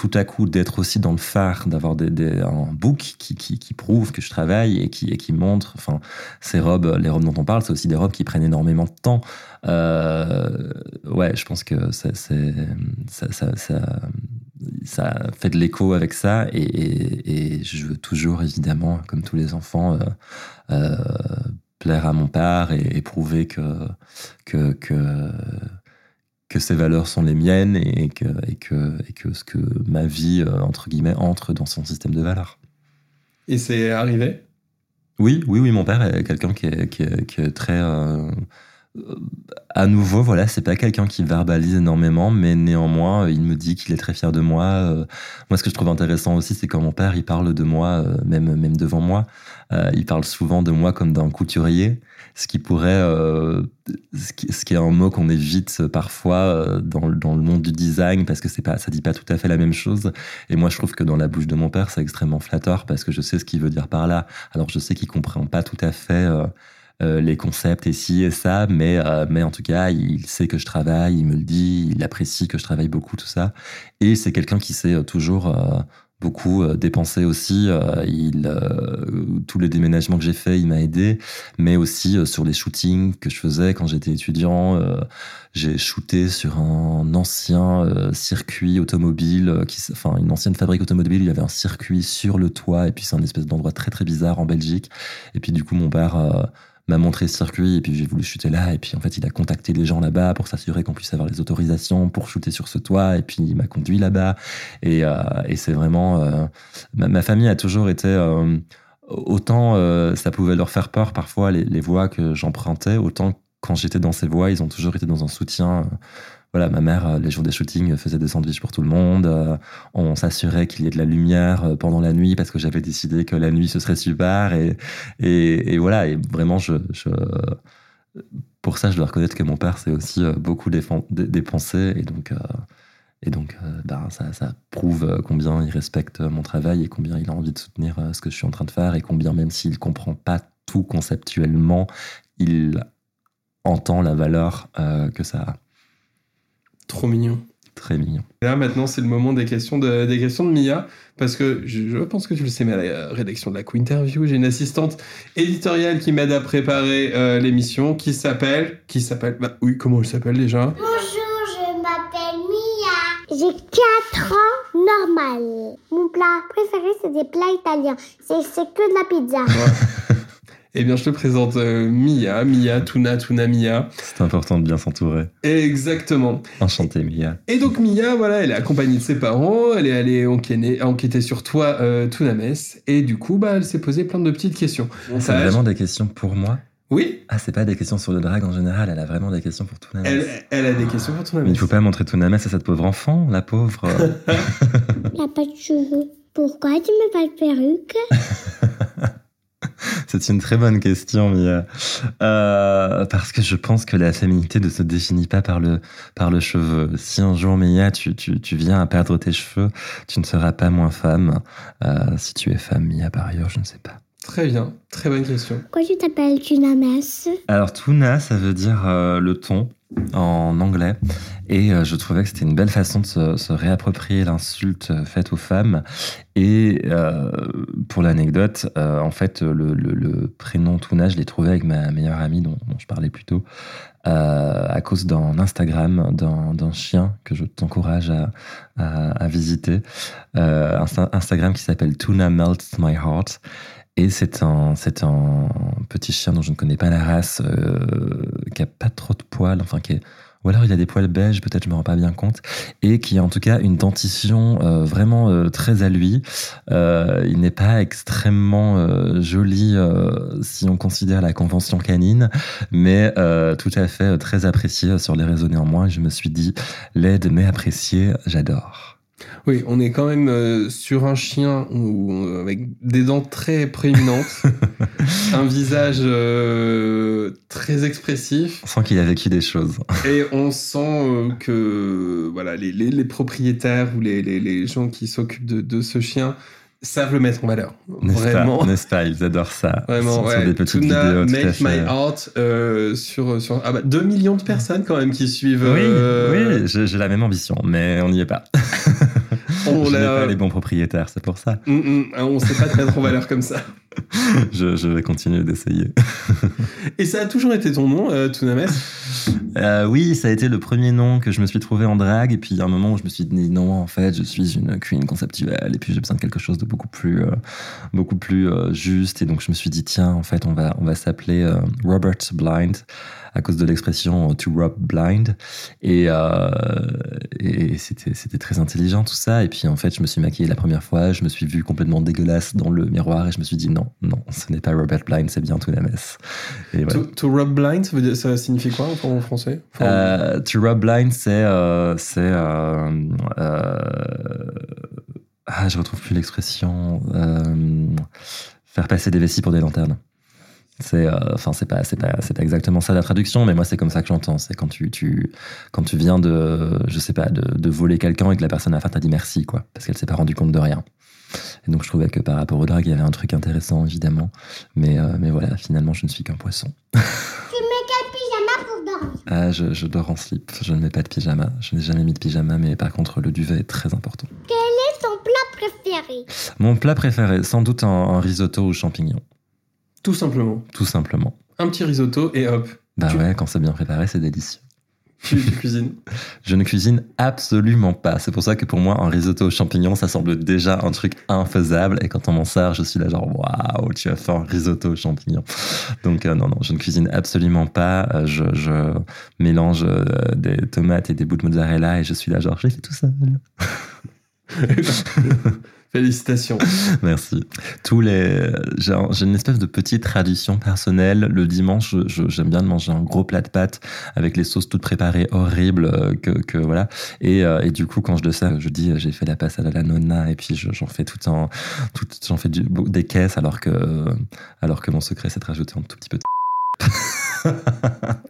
tout à coup d'être aussi dans le phare, d'avoir des, des, un book qui, qui, qui, prouve que je travaille et qui, et qui montre, enfin, ces robes, les robes dont on parle, c'est aussi des robes qui prennent énormément de temps. Euh, ouais, je pense que ça, ça, ça, ça, fait de l'écho avec ça et, je veux toujours, évidemment, comme tous les enfants, euh, euh, plaire à mon père et, et prouver que, que, que que ces valeurs sont les miennes et que, et que, et que ce que ma vie, euh, entre guillemets, entre dans son système de valeurs. Et c'est arrivé? Oui, oui, oui, mon père est quelqu'un qui est, qui, est, qui est, très... Euh, à nouveau, voilà, c'est pas quelqu'un qui verbalise énormément, mais néanmoins, il me dit qu'il est très fier de moi. Euh, moi, ce que je trouve intéressant aussi, c'est quand mon père, il parle de moi, même, même devant moi, il parle souvent de moi comme d'un couturier ce qui pourrait, euh, ce, qui, est un mot qu'on évite parfois euh, dans, dans, le monde du design parce que c'est pas, ça dit pas tout à fait la même chose. Et moi, je trouve que dans la bouche de mon père, c'est extrêmement flatteur parce que je sais ce qu'il veut dire par là. Alors, je sais qu'il comprend pas tout à fait. Euh, euh, les concepts et ci et ça, mais, euh, mais en tout cas, il sait que je travaille, il me le dit, il apprécie que je travaille beaucoup, tout ça. Et c'est quelqu'un qui sait toujours beaucoup euh, dépensé aussi. Euh, il, euh, tous les déménagements que j'ai fait, il m'a aidé, mais aussi sur les shootings que je faisais quand j'étais étudiant. j'ai shooté sur un ancien circuit automobile, qui, enfin une ancienne fabrique automobile. Il y avait un circuit sur le toit, et puis c'est un espèce d'endroit très très bizarre en Belgique. Et puis du coup, mon père m'a montré ce circuit, et puis j'ai voulu shooter là. Et puis en fait, il a contacté les gens là-bas pour s'assurer qu'on puisse avoir les autorisations pour shooter sur ce toit. Et puis il m'a conduit là-bas. Et, euh, et c'est vraiment euh, ma, famille a toujours été euh, autant ça pouvait leur faire peur parfois les voies que j'empruntais, autant quand j'étais dans ces voies, ils ont toujours été dans un soutien. Euh, Voilà, ma mère, euh, les jours des shootings, faisait des sandwichs pour tout le monde. euh, on s'assurait qu'il y ait de la lumière euh, pendant la nuit parce que j'avais décidé que la nuit ce serait super. Et, voilà, et vraiment, pour ça, je dois reconnaître que mon père s'est aussi euh, beaucoup dépensé. Et donc, euh, et donc euh, ben, ça, ça prouve euh, combien il respecte mon travail et combien il a envie de soutenir euh, ce que je suis en train de faire et combien, même s'il comprend pas tout conceptuellement, il entend la valeur euh, que ça a. Trop mignon. Très mignon. Et Là, maintenant, c'est le moment des questions de, des questions de Mia, parce que je, je pense que tu le sais, mais à la rédaction de la Interview, j'ai une assistante éditoriale qui m'aide à préparer euh, l'émission, qui s'appelle... Qui s'appelle... Bah oui, comment elle s'appelle déjà? Bonjour, je m'appelle Mia. J'ai 4 ans normal. Mon plat préféré, c'est des plats italiens. C'est c'est que de la pizza. Eh bien, je te présente euh, Mia, Mia, Tuna, Tuna, Mia. C'est important de bien s'entourer. Exactement. Enchanté, Mia. Et donc Mia, voilà, elle est accompagnée de ses parents, elle est allée enquêter, enquêter sur toi, euh, Tunames, et du coup, bah, elle s'est posé plein de petites questions. C'est Ça, vraiment des questions pour moi Oui, Ah, c'est pas des questions sur le drag en général, elle a vraiment des questions pour Tunames. elle, elle a des questions pour Tunames. Mais il faut pas montrer Tunames à cette pauvre enfant, la pauvre. Il a pas de cheveux. Pourquoi tu mets pas de perruque? C'est une très bonne question, Mia. Euh, parce que je pense que la féminité ne se définit pas par le, par le cheveu. Si un jour, Mia, tu, tu, tu viens à perdre tes cheveux, tu ne seras pas moins femme. Euh, si tu es femme, Mia, par ailleurs, je ne sais pas. Très bien, très bonne question. Pourquoi tu t'appelles Tunames Alors, tuna, ça veut dire euh, le ton en anglais. Et euh, je trouvais que c'était une belle façon de se, réapproprier l'insulte euh, faite aux femmes. Et euh, pour l'anecdote, en fait, le, prénom Tuna, je l'ai trouvé avec ma meilleure amie dont, je parlais plus tôt, à cause d'un Instagram d'un chien que je t'encourage à, à- visiter. Insta- Instagram qui s'appelle Tuna Melts My Heart. Et c'est un, c'est un petit chien dont je ne connais pas la race, euh, qui a pas trop de poils, enfin qui est, ou alors il a des poils beiges, peut-être je me rends pas bien compte, et qui a en tout cas une dentition euh, vraiment euh, très à lui. Il n'est pas extrêmement joli si on considère la convention canine, mais tout à fait très apprécié sur les réseaux néanmoins. Je me suis dit, laide mais apprécié, j'adore. Oui, on est quand même euh, sur un chien où- euh, avec des dents très prééminentes, un visage euh, très expressif, On sent qu'il a vécu des choses. et on sent euh, que voilà, les, les- les propriétaires ou les, les- gens qui s'occupent de, de ce chien savent le mettre en valeur. Vraiment. n'est-ce pas Ils adorent ça. Vraiment, sur, ouais. sur des petites Tuna, vidéos Make. My Heart euh, sur, sur ah bah, 2 millions de personnes quand même qui suivent. Oui, euh, oui, j'ai la même ambition, mais on n'y est pas. On je l'a- pas les bons propriétaires, c'est pour ça. Mm, mm, on sait pas mettre en valeur comme ça. Je, je vais continuer d'essayer. Et ça a toujours été ton nom, euh, Euh, oui, ça a été le premier nom que je me suis trouvé en drague, et puis il y a un moment où je me suis dit non, en fait, je suis une queen conceptuelle, et puis j'ai besoin de quelque chose de beaucoup plus, euh, beaucoup plus euh, juste, et donc je me suis dit tiens, en fait, on va, on va s'appeler euh, Robert Blind à cause de l'expression to rob blind, et, et c'était, c'était très intelligent tout ça, et puis en fait, je me suis maquillé la première fois, je me suis vu complètement dégueulasse dans le miroir, et je me suis dit non, non, ce n'est pas Robert Blind, c'est bien Tunames. Et voilà. to, to Rob Blind, ça, veut dire- ça signifie quoi en français? Enfin, Euh, to rub blind, c'est. euh, c'est euh, euh, ah, je retrouve plus l'expression. faire passer des vessies pour des lanternes. C'est, euh, enfin, c'est pas, c'est pas, c'est pas exactement ça la traduction, mais moi c'est comme ça que j'entends. C'est quand tu, tu, quand tu viens de, je sais pas, de, de voler quelqu'un et que la personne à la fin t'a dit merci, quoi, parce qu'elle s'est pas rendue compte de rien. Et donc je trouvais que par rapport au drag, il y avait un truc intéressant évidemment, mais, euh, mais voilà, finalement je ne suis qu'un poisson. Tu mets quel pyjama pour dormir? Ah, je, je dors en slip. Je ne mets pas de pyjama. Je n'ai jamais mis de pyjama, mais par contre, le duvet est très important. Quel est ton plat préféré? Préféré Mon plat préféré, sans doute un, un risotto aux champignons, Tout simplement. tout simplement. Un petit risotto et hop, Bah Tu- ouais, quand c'est bien préparé, c'est délicieux. Tu, tu cuisines. Je ne cuisine absolument pas. C'est pour ça que pour moi, un risotto aux champignons, ça semble déjà un truc infaisable. Et quand on m'en sert, je suis là genre, waouh, tu as fait un risotto aux champignons. Donc euh, non, non, je ne cuisine absolument pas. Euh, Je, je mélange euh, des tomates et des bouts de mozzarella et je suis là genre, j'ai fait tout seul. Félicitations. Merci. Tous les, j'ai un- j'ai une espèce de petite tradition personnelle. Le dimanche, j'aime bien de manger un gros plat de pâtes avec les sauces toutes préparées, horribles, euh, que, que voilà. Et, euh, et du coup, quand je le sais, je dis, euh, j'ai fait la passade à la nonna et puis je- j'en fais tout un, tout, j'en fais du- des caisses alors que, alors que mon secret, c'est de rajouter un tout petit peu de.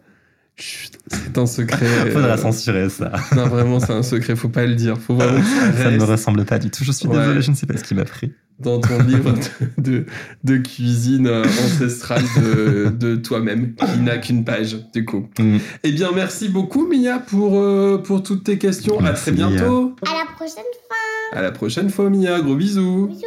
C'est un secret. Faudra euh, censurer ça. Non, vraiment, c'est un secret, faut pas le dire. Faut vraiment que ça Ça ne me ressemble pas du tout. Je suis Ouais. désolé, je ne sais pas ce qui m'a pris. dans ton livre de, de, de cuisine euh, ancestrale de, de toi-même, qui n'a qu'une page, du coup. Mm. Eh bien, merci beaucoup, Mia, pour, euh, pour toutes tes questions. À Merci, très bientôt. À la prochaine fois. À la prochaine fois, Mia. Gros bisous. Bisous.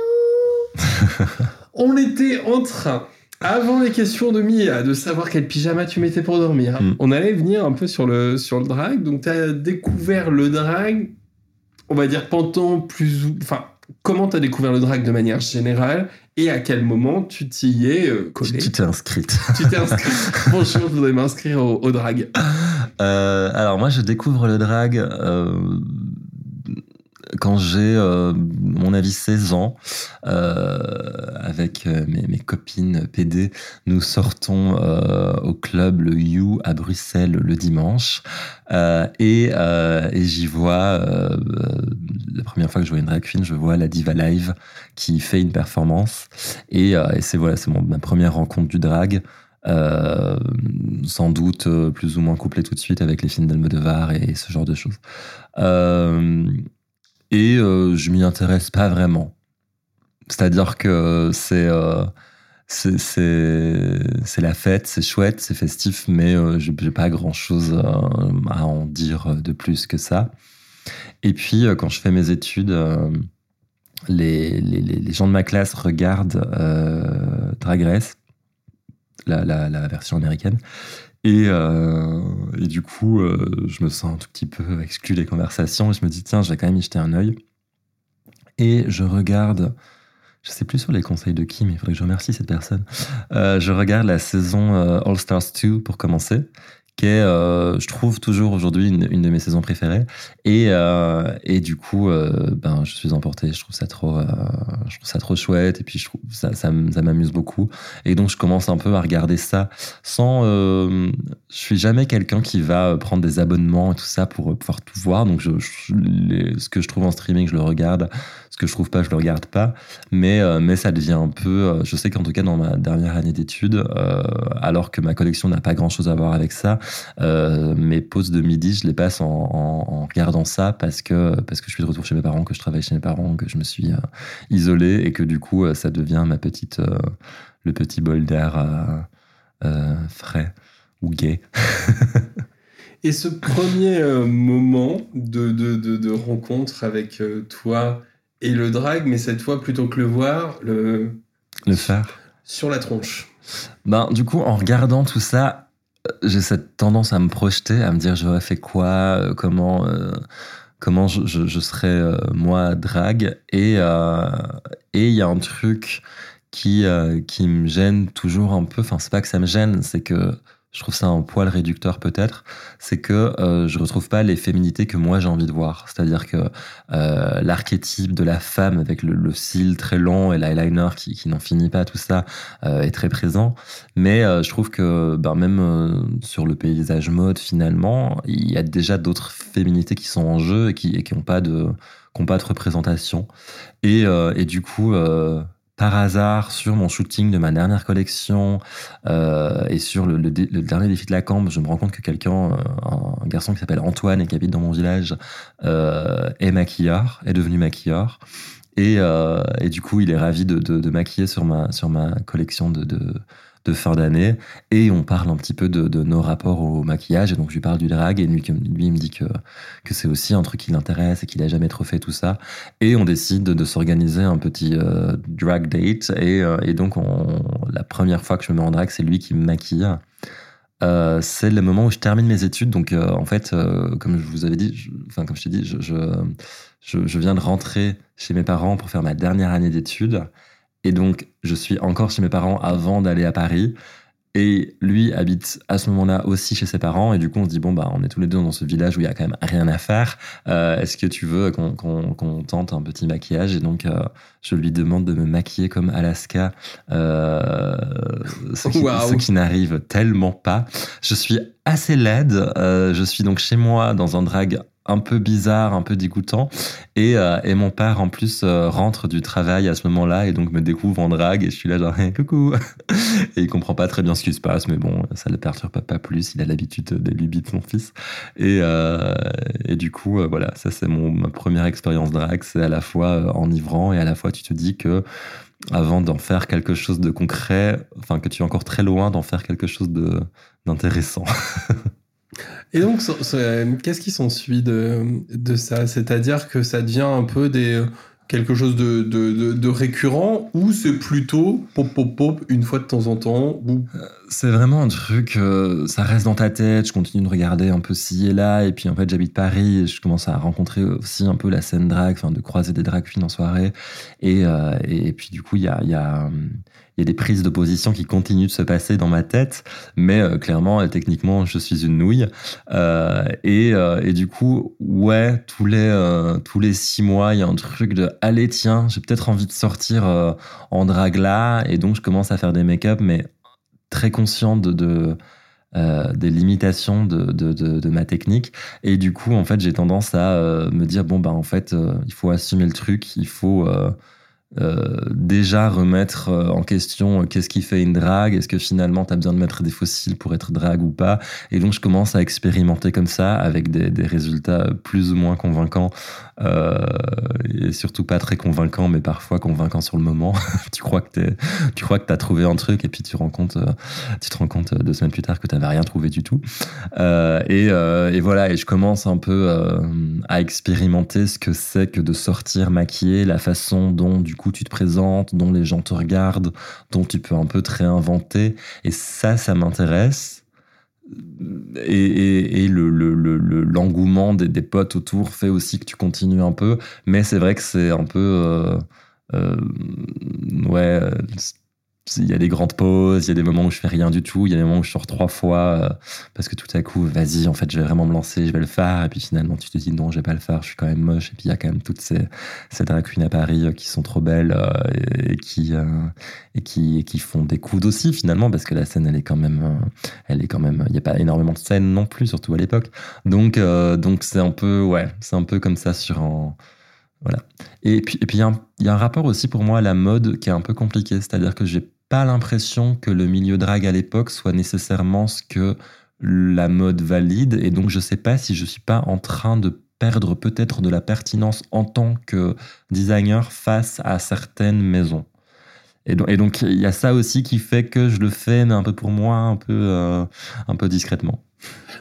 On était en train, avant les questions de Mia, de savoir quel pyjama tu mettais pour dormir. Mm. On allait venir un peu sur le, sur le drag. Donc, tu as découvert le drag, on va dire, pendant plus ou... Enfin, comment tu as découvert le drag de manière générale et à quel moment tu t'y es euh, collé? Tu t'es inscrite. Tu t'es inscrit. Bonjour, je voudrais m'inscrire au, au drag. Euh, alors moi, je découvre le drag euh, quand j'ai, euh, mon avis, 16 ans, euh, avec euh, mes, copines PD. Nous sortons au club le You à Bruxelles le dimanche. Et j'y vois, la première fois que je vois une drag queen, je vois la Diva Live qui fait une performance. Et, c'est voilà, c'est ma première rencontre du drag. Sans doute plus ou moins couplé tout de suite avec les films d'Almodovar et, ce genre de choses. Et euh, je m'y intéresse pas vraiment. C'est-à-dire que c'est euh, la fête, c'est chouette, c'est festif, mais euh, j'ai pas grand-chose euh, à en dire de plus que ça. Et puis euh, quand je fais mes études, les, les, les gens de ma classe regardent Drag Race, la, la, la version américaine. Et, euh, et du coup, euh, je me sens un tout petit peu exclu des conversations et je me dis, tiens, je vais quand même y jeter un œil. Et je regarde, je sais plus sur les conseils de qui, mais il faudrait que je remercie cette personne. Euh, je regarde la saison All Stars 2 pour commencer, qui est, euh, je trouve, toujours aujourd'hui une, de mes saisons préférées. Et, euh, et du coup, euh, ben, je suis emporté. Je trouve ça trop, je trouve ça trop chouette. Et puis, je trouve ça, ça, m'amuse beaucoup. Et donc, je commence un peu à regarder ça sans. je suis jamais quelqu'un qui va prendre des abonnements et tout ça pour pouvoir tout voir. Donc, je, ce que je trouve en streaming, je le regarde. Ce que je trouve pas, je le regarde pas. Mais, mais ça devient un peu. je sais qu'en tout cas, dans ma dernière année d'études, alors que ma collection n'a pas grand chose à voir avec ça, euh, mes pauses de midi, je les passe en, en- en regardant ça parce que, parce que je suis de retour chez mes parents, que je travaille chez mes parents, que je me suis euh, isolé et que du coup, euh, ça devient ma petite, le petit bol d'air frais ou gay. Et ce premier moment de, de, de, de rencontre avec toi et le drag, mais cette fois, plutôt que le voir, le... Le faire. sur la tronche. Ben, du coup, en regardant tout ça, j'ai cette tendance à me projeter, à me dire j'aurais fait quoi, euh, comment, euh, comment je, serais euh, moi drague. Et euh, et il y a un truc qui, qui me gêne toujours un peu. Enfin, c'est pas que ça me gêne, c'est que je trouve ça un poil réducteur peut-être. C'est que euh, je retrouve pas les féminités que moi j'ai envie de voir. C'est-à-dire que euh, l'archétype de la femme avec le, le cil très long et l'eyeliner qui, n'en finit pas, tout ça euh, est très présent. Mais euh, je trouve que ben, même sur le paysage mode, finalement, il y a déjà d'autres féminités qui sont en jeu et qui n'ont pas de représentation. Et, du coup, par hasard, sur mon shooting de ma dernière collection euh, et sur le, le le dernier défi de la camp, je me rends compte que quelqu'un, euh, un garçon qui s'appelle Antoine et qui habite dans mon village, euh, est maquilleur, est devenu maquilleur. Et, euh, et du coup, il est ravi de, de, de maquiller sur ma, sur ma collection de, de, de fin d'année et on parle un petit peu de, nos rapports au maquillage et donc je lui parle du drag et lui, lui il me dit que, que c'est aussi un truc qui l'intéresse et qu'il a jamais trop fait tout ça et on décide de, s'organiser un petit euh, drag date et, euh, et donc on, la première fois que je me mets en drag c'est lui qui me maquille euh, c'est le moment où je termine mes études. Donc, en fait, comme je vous avais dit, enfin, comme je t'ai dit, je, je, viens de rentrer chez mes parents pour faire ma dernière année d'études. Et donc, je suis encore chez mes parents avant d'aller à Paris. Et lui habite à ce moment-là aussi chez ses parents. Et du coup, on se dit, bon, bah, on est tous les deux dans ce village où il y a quand même rien à faire. Euh, Est-ce que tu veux qu'on tente un petit maquillage? Et donc, euh, je lui demande de me maquiller comme Alaska, euh, ce qui, qui n'arrive tellement pas. Je suis assez laide. Je suis donc chez moi dans un drag un peu bizarre, un peu dégoûtant. Et, euh, et mon père, en plus, euh, rentre du travail à ce moment-là et donc me découvre en drague. Et je suis là, genre, hey, coucou. et il comprend pas très bien ce qui se passe, mais bon, ça le perturbe pas plus. Il a l'habitude des lubies de son fils. Et, euh, et du coup, voilà, ça, c'est mon, ma première expérience drague. C'est à la fois enivrant et à la fois, tu te dis que avant d'en faire quelque chose de concret, enfin, que tu es encore très loin d'en faire quelque chose de d'intéressant. Et donc, euh, qu'est-ce qui s'ensuit de, de ça? C'est-à-dire que ça devient un peu quelque chose de, récurrent ou c'est plutôt pop, pop, pop une fois de temps en temps ou... C'est vraiment un truc, euh, ça reste dans ta tête, je continue de regarder un peu ci et là, et puis en fait j'habite Paris, et je commence à rencontrer aussi un peu la scène drag, de croiser des drag queens en soirée, et, euh, et, puis du coup il y a, y, a, y a des prises de position qui continuent de se passer dans ma tête, mais euh, clairement, euh, techniquement, je suis une nouille, et, et du coup, ouais, tous les, tous les six mois, il y a un truc de, allez tiens, j'ai peut-être envie de sortir en drag là, et donc je commence à faire des make-up, mais très conscient de, euh, des limitations de, de, ma technique. Et du coup, en fait, j'ai tendance à euh, me dire bon, bah, en fait, euh, il faut assumer le truc, il faut déjà remettre en question qu'est-ce qui fait une drague, est-ce que finalement tu as besoin de mettre des fossiles pour être drague ou pas? Et donc, je commence à expérimenter comme ça avec des, résultats plus ou moins convaincants et surtout pas très convaincants, mais parfois convaincants sur le moment. tu crois que t'es, tu crois que t'as trouvé un truc et puis tu rends compte, euh, tu te rends compte euh, deux semaines plus tard que t'avais rien trouvé du tout. Euh, et, euh, et voilà, et je commence un peu euh, à expérimenter ce que c'est que de sortir maquillé, la façon dont du coup tu te présentes, dont les gens te regardent, dont tu peux un peu te réinventer. Et ça, ça m'intéresse. Et, et, et le, le, le, le- l'engouement des, potes autour fait aussi que tu continues un peu. Mais c'est vrai que c'est un peu. euh, euh, ouais. Il y a des grandes pauses, il y a des moments où je fais rien du tout, il y a des moments où je sors trois fois euh, parce que tout à coup, vas-y, en fait, je vais vraiment me lancer, je vais le faire. Et puis finalement, tu te dis non, je vais pas le faire, je suis quand même moche. Et puis il y a quand même toutes ces, ces à Paris euh, qui sont trop belles euh, et, qui, et, qui, et qui font des coups aussi finalement parce que la scène, elle est quand même. elle est quand même. Il n'y a pas énormément de scènes non plus, surtout à l'époque. Donc, donc c'est un peu, ouais, c'est un peu comme ça sur un. Voilà. Et puis, il y, a un- rapport aussi pour moi à la mode qui est un peu compliqué. C'est-à-dire que j'ai pas l'impression que le milieu drag à l'époque soit nécessairement ce que la mode valide. Et donc, je sais pas si je suis pas en train de perdre peut-être de la pertinence en tant que designer face à certaines maisons. Et donc, et donc, il y a ça aussi qui fait que je le fais, mais un peu pour moi, un peu, euh, un peu discrètement.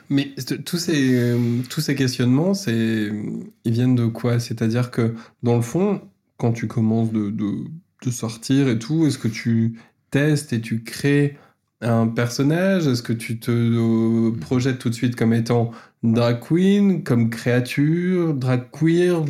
Mais tous ces, tous ces questionnements, c'est, ils viennent de quoi? C'est-à-dire que, dans le fond, quand tu commences de, de, de sortir et tout, est-ce que tu testes et tu crées un personnage? Est-ce que tu te euh, projettes tout de suite comme étant drag queen, comme créature, drag queer?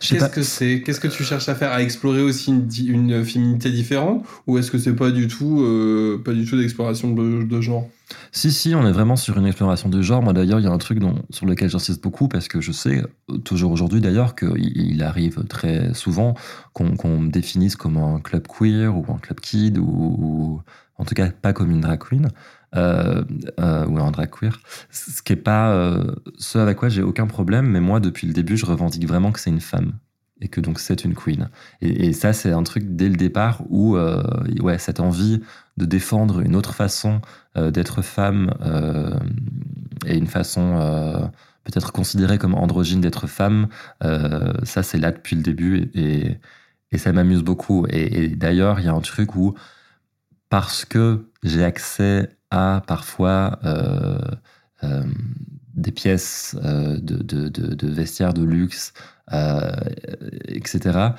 Qu'est-ce que c'est? Qu'est-ce que tu cherches à faire? À explorer aussi une, une féminité différente? Ou est-ce que c'est pas du tout, euh, pas du tout d'exploration de, de genre? Si, si, on est vraiment sur une exploration du genre. Moi, d'ailleurs, il y a un truc sur lequel j'insiste beaucoup parce que je sais, toujours aujourd'hui d'ailleurs, qu'il il arrive très souvent qu'on me définisse comme un club queer ou un club kid ou, en tout cas pas comme une drag queen. euh, euh, ou un drag queer, ce qui est pas euh, ce avec quoi j'ai aucun problème, mais moi depuis le début je revendique vraiment que c'est une femme et que donc c'est une queen. Et, ça c'est un truc dès le départ où euh, ouais cette envie de défendre une autre façon euh, d'être femme euh, et une façon peut-être considérée comme androgyne d'être femme, ça c'est là depuis le début et, et, ça m'amuse beaucoup. Et, d'ailleurs, il y a un truc où parce que j'ai accès à parfois des pièces euh, de, de, de, vestiaires de luxe, euh, etc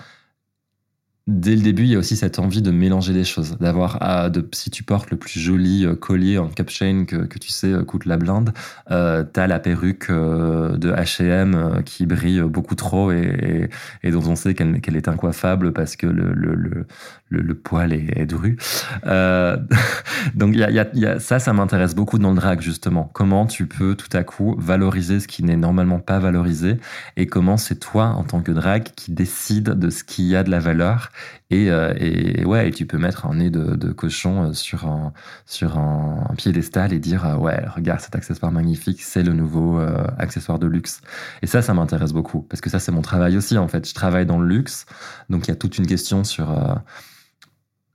dès le début, il y a aussi cette envie de mélanger les choses, d'avoir, ah, si tu portes le plus joli euh, collier en cap chain que, tu sais coûte la blinde, euh, t'as la perruque de H&M qui brille beaucoup trop et, dont on sait qu'elle est incoiffable parce que le, le, le poil est, est dru. Euh, donc y a, y, a, y a, ça, ça m'intéresse beaucoup dans le drag justement. Comment tu peux tout à coup valoriser ce qui n'est normalement pas valorisé et comment c'est toi en tant que drag qui décide de ce qui a de la valeur et, euh, et, ouais, et tu peux mettre un nez de, de cochon euh, sur un, sur un, piédestal et dire euh, ouais, regarde cet accessoire magnifique, c'est le nouveau euh, accessoire de luxe. Et ça, ça m'intéresse beaucoup parce que ça, c'est mon travail aussi en fait. Je travaille dans le luxe, donc il y a toute une question sur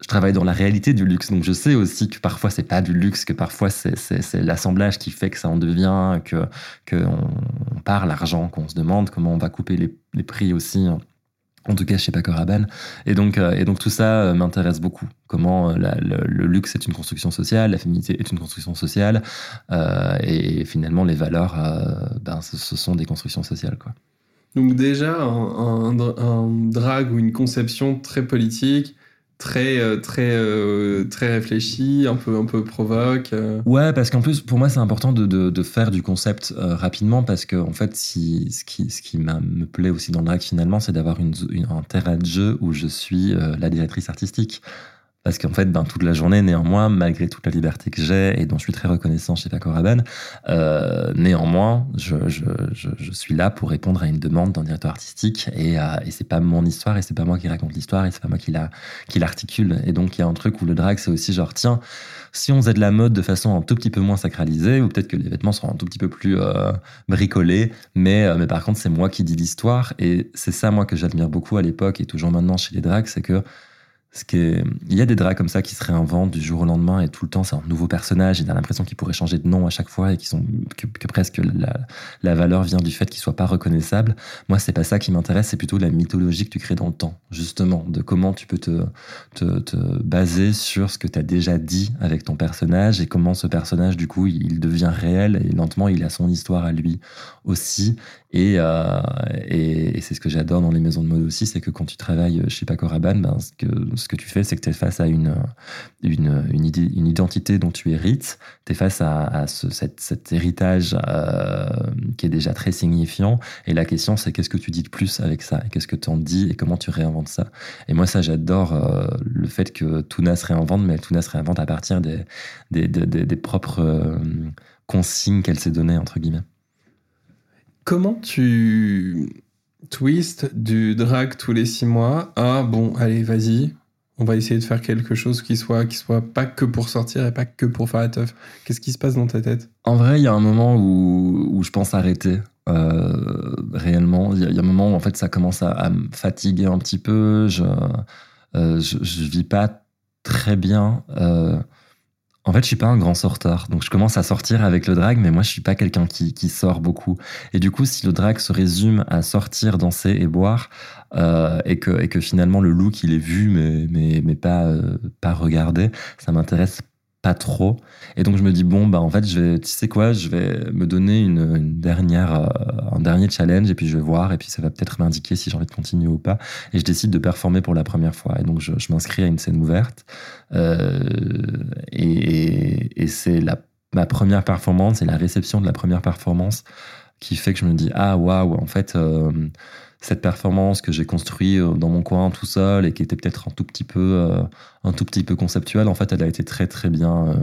je travaille dans la réalité du luxe, donc je sais aussi que parfois c'est pas du luxe, que parfois c'est, l'assemblage qui fait que ça en devient, que, que on, part l'argent, qu'on se demande comment on va couper les, les prix aussi. En tout cas, chez Paco Rabanne. Et donc, euh, et donc tout ça euh, m'intéresse beaucoup. Comment euh, le, luxe est une construction sociale, la féminité est une construction sociale, et finalement les valeurs, ben, ce, sont des constructions sociales, quoi. Donc déjà un drag ou une conception très politique, très euh, très euh, très réfléchi, un peu un peu provoque. Euh. Ouais, parce qu'en plus pour moi c'est important de, de, faire du concept rapidement parce que en fait si ce qui ce qui me plaît aussi dans le drag finalement c'est d'avoir une, un terrain de jeu où je suis la directrice artistique. Parce qu'en fait, ben, toute la journée, néanmoins, malgré toute la liberté que j'ai et dont je suis très reconnaissant chez Paco Rabanne, euh, néanmoins, je, suis là pour répondre à une demande d'un directeur artistique et, euh, et c'est pas mon histoire et c'est pas moi qui raconte l'histoire et c'est pas moi qui la qui l'articule. Et donc, il y a un truc où le drag, c'est aussi genre, tiens, si on faisait de la mode de façon un tout petit peu moins sacralisée, ou peut-être que les vêtements seront un tout petit peu plus euh, bricolés, mais, euh, mais par contre, c'est moi qui dis l'histoire et c'est ça, moi, que j'admire beaucoup à l'époque et toujours maintenant chez les drags, c'est que ce qui est... Il y a des drags comme ça qui se réinventent du jour au lendemain et tout le temps c'est un nouveau personnage et t'as l'impression qu'ils pourraient changer de nom à chaque fois et qui sont que, que, presque la, la valeur vient du fait qu'ils soient pas reconnaissables. Moi c'est pas ça qui m'intéresse, c'est plutôt la mythologie que tu crées dans le temps, justement, de comment tu peux te, te, te baser sur ce que tu as déjà dit avec ton personnage et comment ce personnage du coup il devient réel et lentement il a son histoire à lui aussi et, euh, et, c'est ce que j'adore dans les maisons de mode aussi, c'est que quand tu travailles chez Paco Rabanne, ben, ce que ce que tu fais, c'est que tu es face à une, identité dont tu hérites, tu es face à, cet héritage euh, qui est déjà très signifiant. Et la question, c'est qu'est-ce que tu dis de plus avec ça? Et qu'est-ce que tu en dis? Et comment tu réinventes ça? Et moi, ça, j'adore euh, le fait que Tuna se réinvente, mais Tuna se réinvente à partir des, propres consignes qu'elle s'est données, entre guillemets. Comment tu twist du drag tous les six mois? À bon, allez, vas-y, on va essayer de faire quelque chose qui soit, qui soit pas que pour sortir et pas que pour faire la teuf. Qu'est-ce qui se passe dans ta tête? En vrai, il y a un moment où, où je pense arrêter. Euh, réellement, il y, a un moment où en fait ça commence à, me fatiguer un petit peu. Je, euh, je, vis pas très bien. Euh, en fait, je suis pas un grand sorteur, donc je commence à sortir avec le drag, mais moi je suis pas quelqu'un qui, qui sort beaucoup. Et du coup, si le drag se résume à sortir, danser et boire, euh, et que et que finalement le look il est vu mais mais mais pas euh, pas regardé, ça m'intéresse pas trop. Et donc je me dis bon bah en fait je vais tu sais quoi je vais me donner une, dernière euh, un dernier challenge et puis je vais voir et puis ça va peut-être m'indiquer si j'ai envie de continuer ou pas. Et je décide de performer pour la première fois. Et donc je, m'inscris à une scène ouverte euh, et c'est la ma première performance et la réception de la première performance qui fait que je me dis ah waouh en fait euh, cette performance que j'ai construite euh, dans mon coin tout seul et qui était peut-être un tout petit peu euh, conceptuelle en fait elle a été très très bien euh,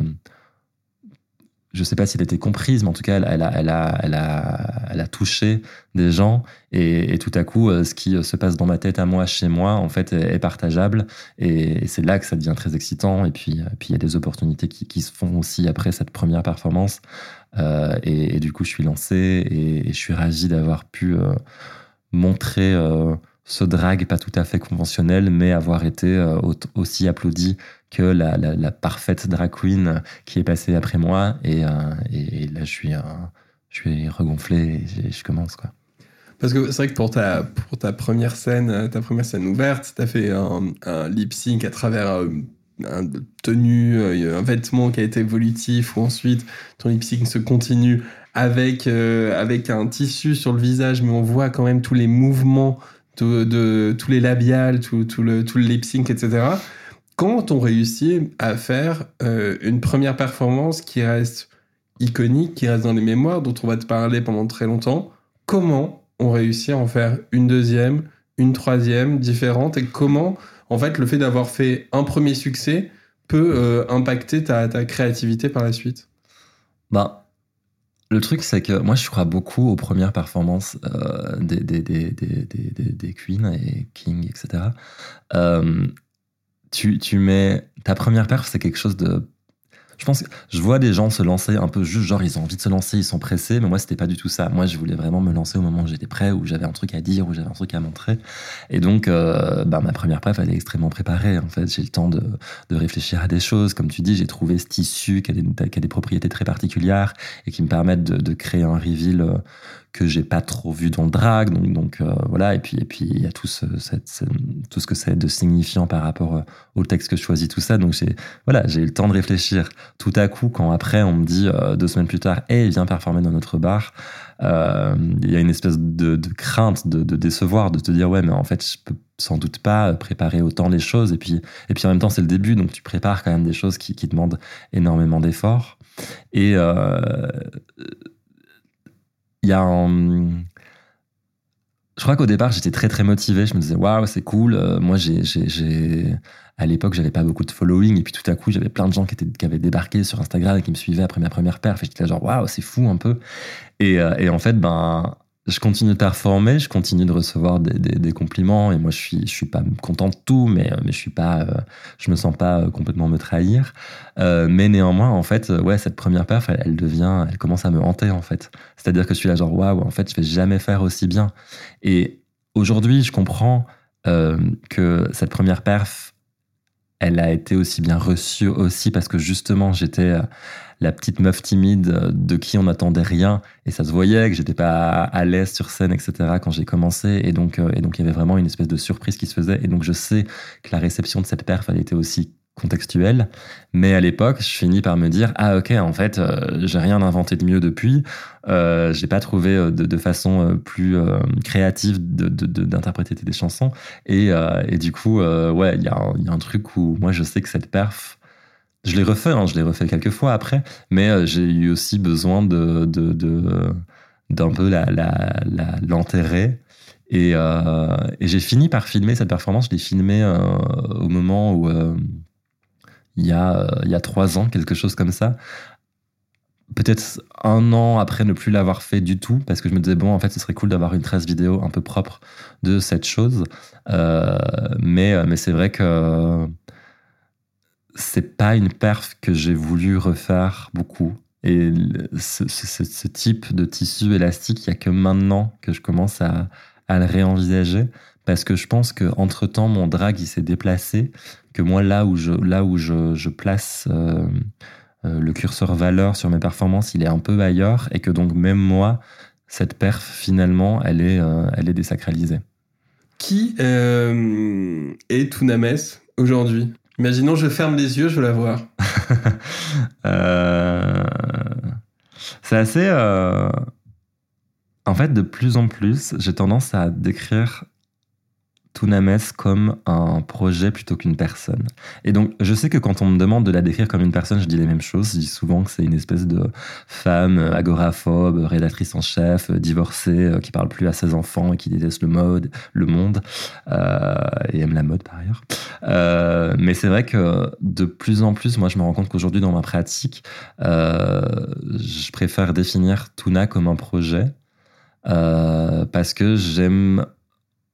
je sais pas si elle était comprise mais en tout cas elle, a, a, a, a touché des gens et, tout à coup ce qui se passe dans ma tête à moi chez moi en fait est, partageable et, c'est là que ça devient très excitant et puis il y a des opportunités qui, se font aussi après cette première performance et, du coup je suis lancé et, je suis ravi d'avoir pu montrer euh, ce drag pas tout à fait conventionnel, mais avoir été euh, aussi applaudi que la, la, parfaite drag queen qui est passée après moi. Et, euh, là, je suis, je suis regonflé et je commence. quoi. Parce que c'est vrai que pour ta, pour ta première scène, ta première scène ouverte, tu as fait un, lip sync à travers un tenue, un vêtement qui a été évolutif, ou ensuite ton lip sync se continue avec, euh, avec un tissu sur le visage, mais on voit quand même tous les mouvements de, de tous les labiales, tout, tout, le, tout le lip sync, etc. Quand on réussit à faire euh, une première performance qui reste iconique, qui reste dans les mémoires, dont on va te parler pendant très longtemps, comment on réussit à en faire une deuxième, une troisième différente, et comment, en fait, le fait d'avoir fait un premier succès peut euh, impacter ta, ta créativité par la suite? Bah, le truc, c'est que moi, je crois beaucoup aux premières performances euh, des, des, des, des, Queens et King, etc. Euh, tu, tu mets ta première perf, c'est quelque chose de je pense je vois des gens se lancer un peu juste genre ils ont envie de se lancer, ils sont pressés, mais moi c'était pas du tout ça. Moi je voulais vraiment me lancer au moment où j'étais prêt, où j'avais un truc à dire, où j'avais un truc à montrer. Et donc euh, bah, ma première preuve elle est extrêmement préparée. En fait j'ai le temps de, réfléchir à des choses. Comme tu dis j'ai trouvé ce tissu qui a, des, qui a des propriétés très particulières et qui me permettent de, de créer un reveal euh, que j'ai pas trop vu dans le drag donc, donc euh, voilà et puis et puis il y a tout ce, cette, ce, tout ce que a de signifiant par rapport euh, au texte que je choisis tout ça. Donc j'ai voilà j'ai eu le temps de réfléchir tout à coup quand après on me dit euh, deux semaines plus tard hey viens performer dans notre bar il y a une espèce de, crainte de, de, décevoir de te dire ouais mais en fait je peux sans doute pas préparer autant les choses et puis et puis en même temps c'est le début donc tu prépares quand même des choses qui, qui demandent énormément d'efforts. Et il y a. Je crois qu'au départ, j'étais très très motivé. Je me disais, waouh, c'est cool. Euh, moi, j'ai, j'ai, à l'époque, j'avais pas beaucoup de following. Et puis tout à coup, j'avais plein de gens qui, étaient, qui avaient débarqué sur Instagram et qui me suivaient après ma première perf. Et j'étais là, genre, waouh, c'est fou un peu. Et, euh, et en fait, ben, je continue de performer, je continue de recevoir des, compliments et moi je suis je suis pas content de tout, mais mais je suis pas, euh, je me sens pas complètement me trahir. Euh, mais néanmoins en fait, ouais cette première perf, elle, devient, elle commence à me hanter en fait. C'est-à-dire que je suis là genre waouh, en fait je vais jamais faire aussi bien. Et aujourd'hui je comprends euh, que cette première perf, elle a été aussi bien reçue aussi parce que justement j'étais la petite meuf timide de qui on n'attendait rien et ça se voyait que j'étais pas à l'aise sur scène etc quand j'ai commencé et donc et donc il y avait vraiment une espèce de surprise qui se faisait et donc je sais que la réception de cette perf elle était aussi contextuelle mais à l'époque je finis par me dire ah ok en fait euh, j'ai rien inventé de mieux depuis euh, j'ai pas trouvé de, de façon plus euh, créative d'interpréter de, de, des chansons et, euh, et du coup ouais il y, y, a un truc où moi je sais que cette perf je l'ai refait, hein, je l'ai refait quelques fois après, mais euh, j'ai eu aussi besoin de, d'un peu la, l'enterrer. Et, euh, et j'ai fini par filmer cette performance. Je l'ai filmé euh, au moment où il y a y a trois ans, quelque chose comme ça. Peut-être un an après ne plus l'avoir fait du tout, parce que je me disais bon, en fait, ce serait cool d'avoir une trace vidéo un peu propre de cette chose. Mais mais c'est vrai que c'est pas une perf que j'ai voulu refaire beaucoup. Et ce, type de tissu élastique, il n'y a que maintenant que je commence à, à le réenvisager. Parce que je pense que entre temps mon drag il s'est déplacé, que moi là où je, là où je, je place euh, euh, le curseur valeur sur mes performances, il est un peu ailleurs et que donc même moi, cette perf finalement, elle est, euh, elle est désacralisée. Qui est Tounames aujourd'hui? Imaginons, je ferme les yeux, je veux la voir. euh... C'est assez. Euh... En fait, de plus en plus, j'ai tendance à décrire Tounames comme un projet plutôt qu'une personne. Et donc, je sais que quand on me demande de la décrire comme une personne, je dis les mêmes choses. Je dis souvent que c'est une espèce de femme agoraphobe, rédactrice en chef, divorcée, qui parle plus à ses enfants et qui déteste le mode, le monde, euh, et aime la mode par ailleurs. Euh, mais c'est vrai que de plus en plus, moi, je me rends compte qu'aujourd'hui, dans ma pratique, euh, je préfère définir Tuna comme un projet. Euh, parce que j'aime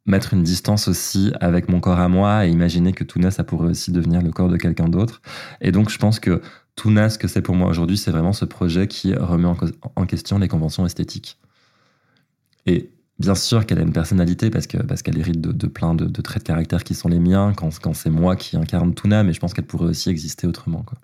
mettre une distance aussi avec mon corps à moi et imaginer que Tuna, ça pourrait aussi devenir le corps de quelqu'un d'autre. Et donc, je pense que Tuna, ce que c'est pour moi aujourd'hui, c'est vraiment ce projet qui remet en, question les conventions esthétiques. Et bien sûr qu'elle a une personnalité parce que parce qu'elle hérite de, plein de, de, traits de caractère qui sont les miens quand, quand c'est moi qui incarne Tuna, mais je pense qu'elle pourrait aussi exister autrement. Quoi.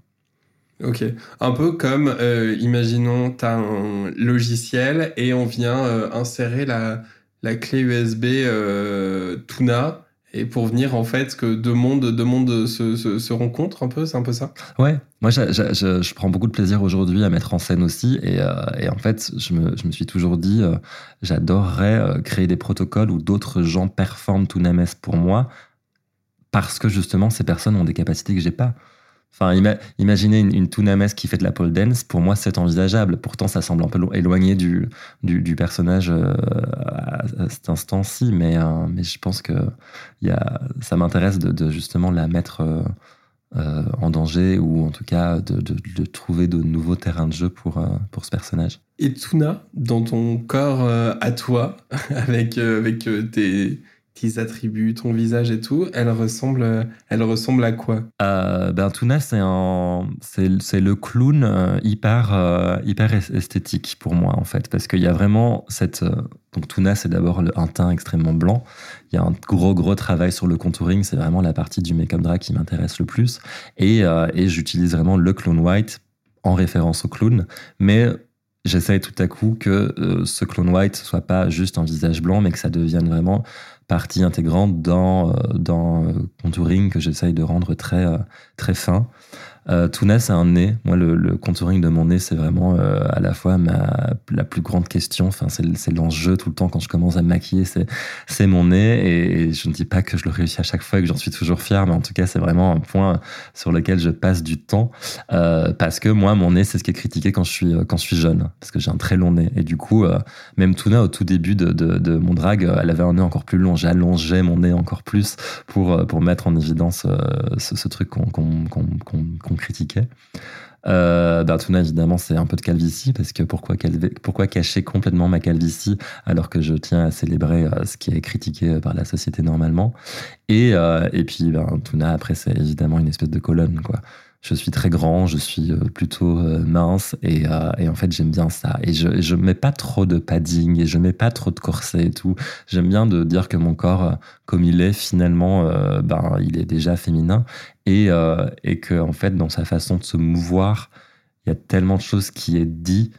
Ok, un peu comme, euh, imaginons, tu as un logiciel et on vient euh, insérer la, la clé USB euh, Tuna. Et pour venir en fait que deux mondes, deux mondes se, se, rencontrent un peu, c'est un peu ça? Ouais, moi je, je, je, prends beaucoup de plaisir aujourd'hui à mettre en scène aussi. Et, euh, et en fait je me, me, suis toujours dit euh, j'adorerais créer des protocoles où d'autres gens performent tout Names pour moi parce que justement ces personnes ont des capacités que j'ai pas. Enfin, ima imaginez une, une Tuna qui fait de la pole dance, pour moi c'est envisageable. Pourtant, ça semble un peu éloigné du, du, personnage euh, à, cet instant-ci, mais, euh, mais je pense que y a, ça m'intéresse de, justement la mettre euh, en danger ou en tout cas de, de, de, trouver de nouveaux terrains de jeu pour, pour ce personnage. Et Tuna, dans ton corps à toi, avec, avec tes tes attributs, ton visage et tout, elle ressemble, elle ressemble à quoi? Euh, Ben Tuna, c'est un, c'est le clown euh, hyper, euh, hyper esthétique pour moi en fait, parce qu'il y a vraiment cette, euh, donc Tuna, c'est d'abord un teint extrêmement blanc. Il y a un gros gros travail sur le contouring, c'est vraiment la partie du make-up drag qui m'intéresse le plus, et, euh, et j'utilise vraiment le clown white en référence au clown, mais j'essaye tout à coup que euh, ce clone white soit pas juste un visage blanc, mais que ça devienne vraiment partie intégrante dans, euh, euh, contouring que j'essaye de rendre très, euh, très fin. Euh, Tuna, c'est un nez. Moi, le, contouring de mon nez, c'est vraiment euh, à la fois ma, la plus grande question. Enfin, c'est l'enjeu tout le temps quand je commence à me maquiller, c'est mon nez. Et, je ne dis pas que je le réussis à chaque fois et que j'en suis toujours fier, mais en tout cas, c'est vraiment un point sur lequel je passe du temps. Euh, parce que moi, mon nez, c'est ce qui est critiqué quand je suis, quand je suis jeune. Parce que j'ai un très long nez. Et du coup, euh, même Tuna, au tout début de, de, mon drag, elle avait un nez encore plus long. J'allongeais mon nez encore plus pour, pour mettre en évidence euh, ce, truc qu'on qu qu qu critiquait. Euh, évidemment, c'est un peu de calvitie, parce que pourquoi, pourquoi cacher complètement ma calvitie alors que je tiens à célébrer euh, ce qui est critiqué par la société normalement Et, euh, et puis, ben, Tuna, après, c'est évidemment une espèce de colonne, quoi je suis très grand, je suis euh, plutôt euh, mince et, euh, et en fait j'aime bien ça. Et je, je mets pas trop de padding et je mets pas trop de corset et tout. J'aime bien de dire que mon corps, comme il est finalement, ben il est déjà féminin et, et que en fait dans sa façon de se mouvoir, il y a tellement de choses qui est dit.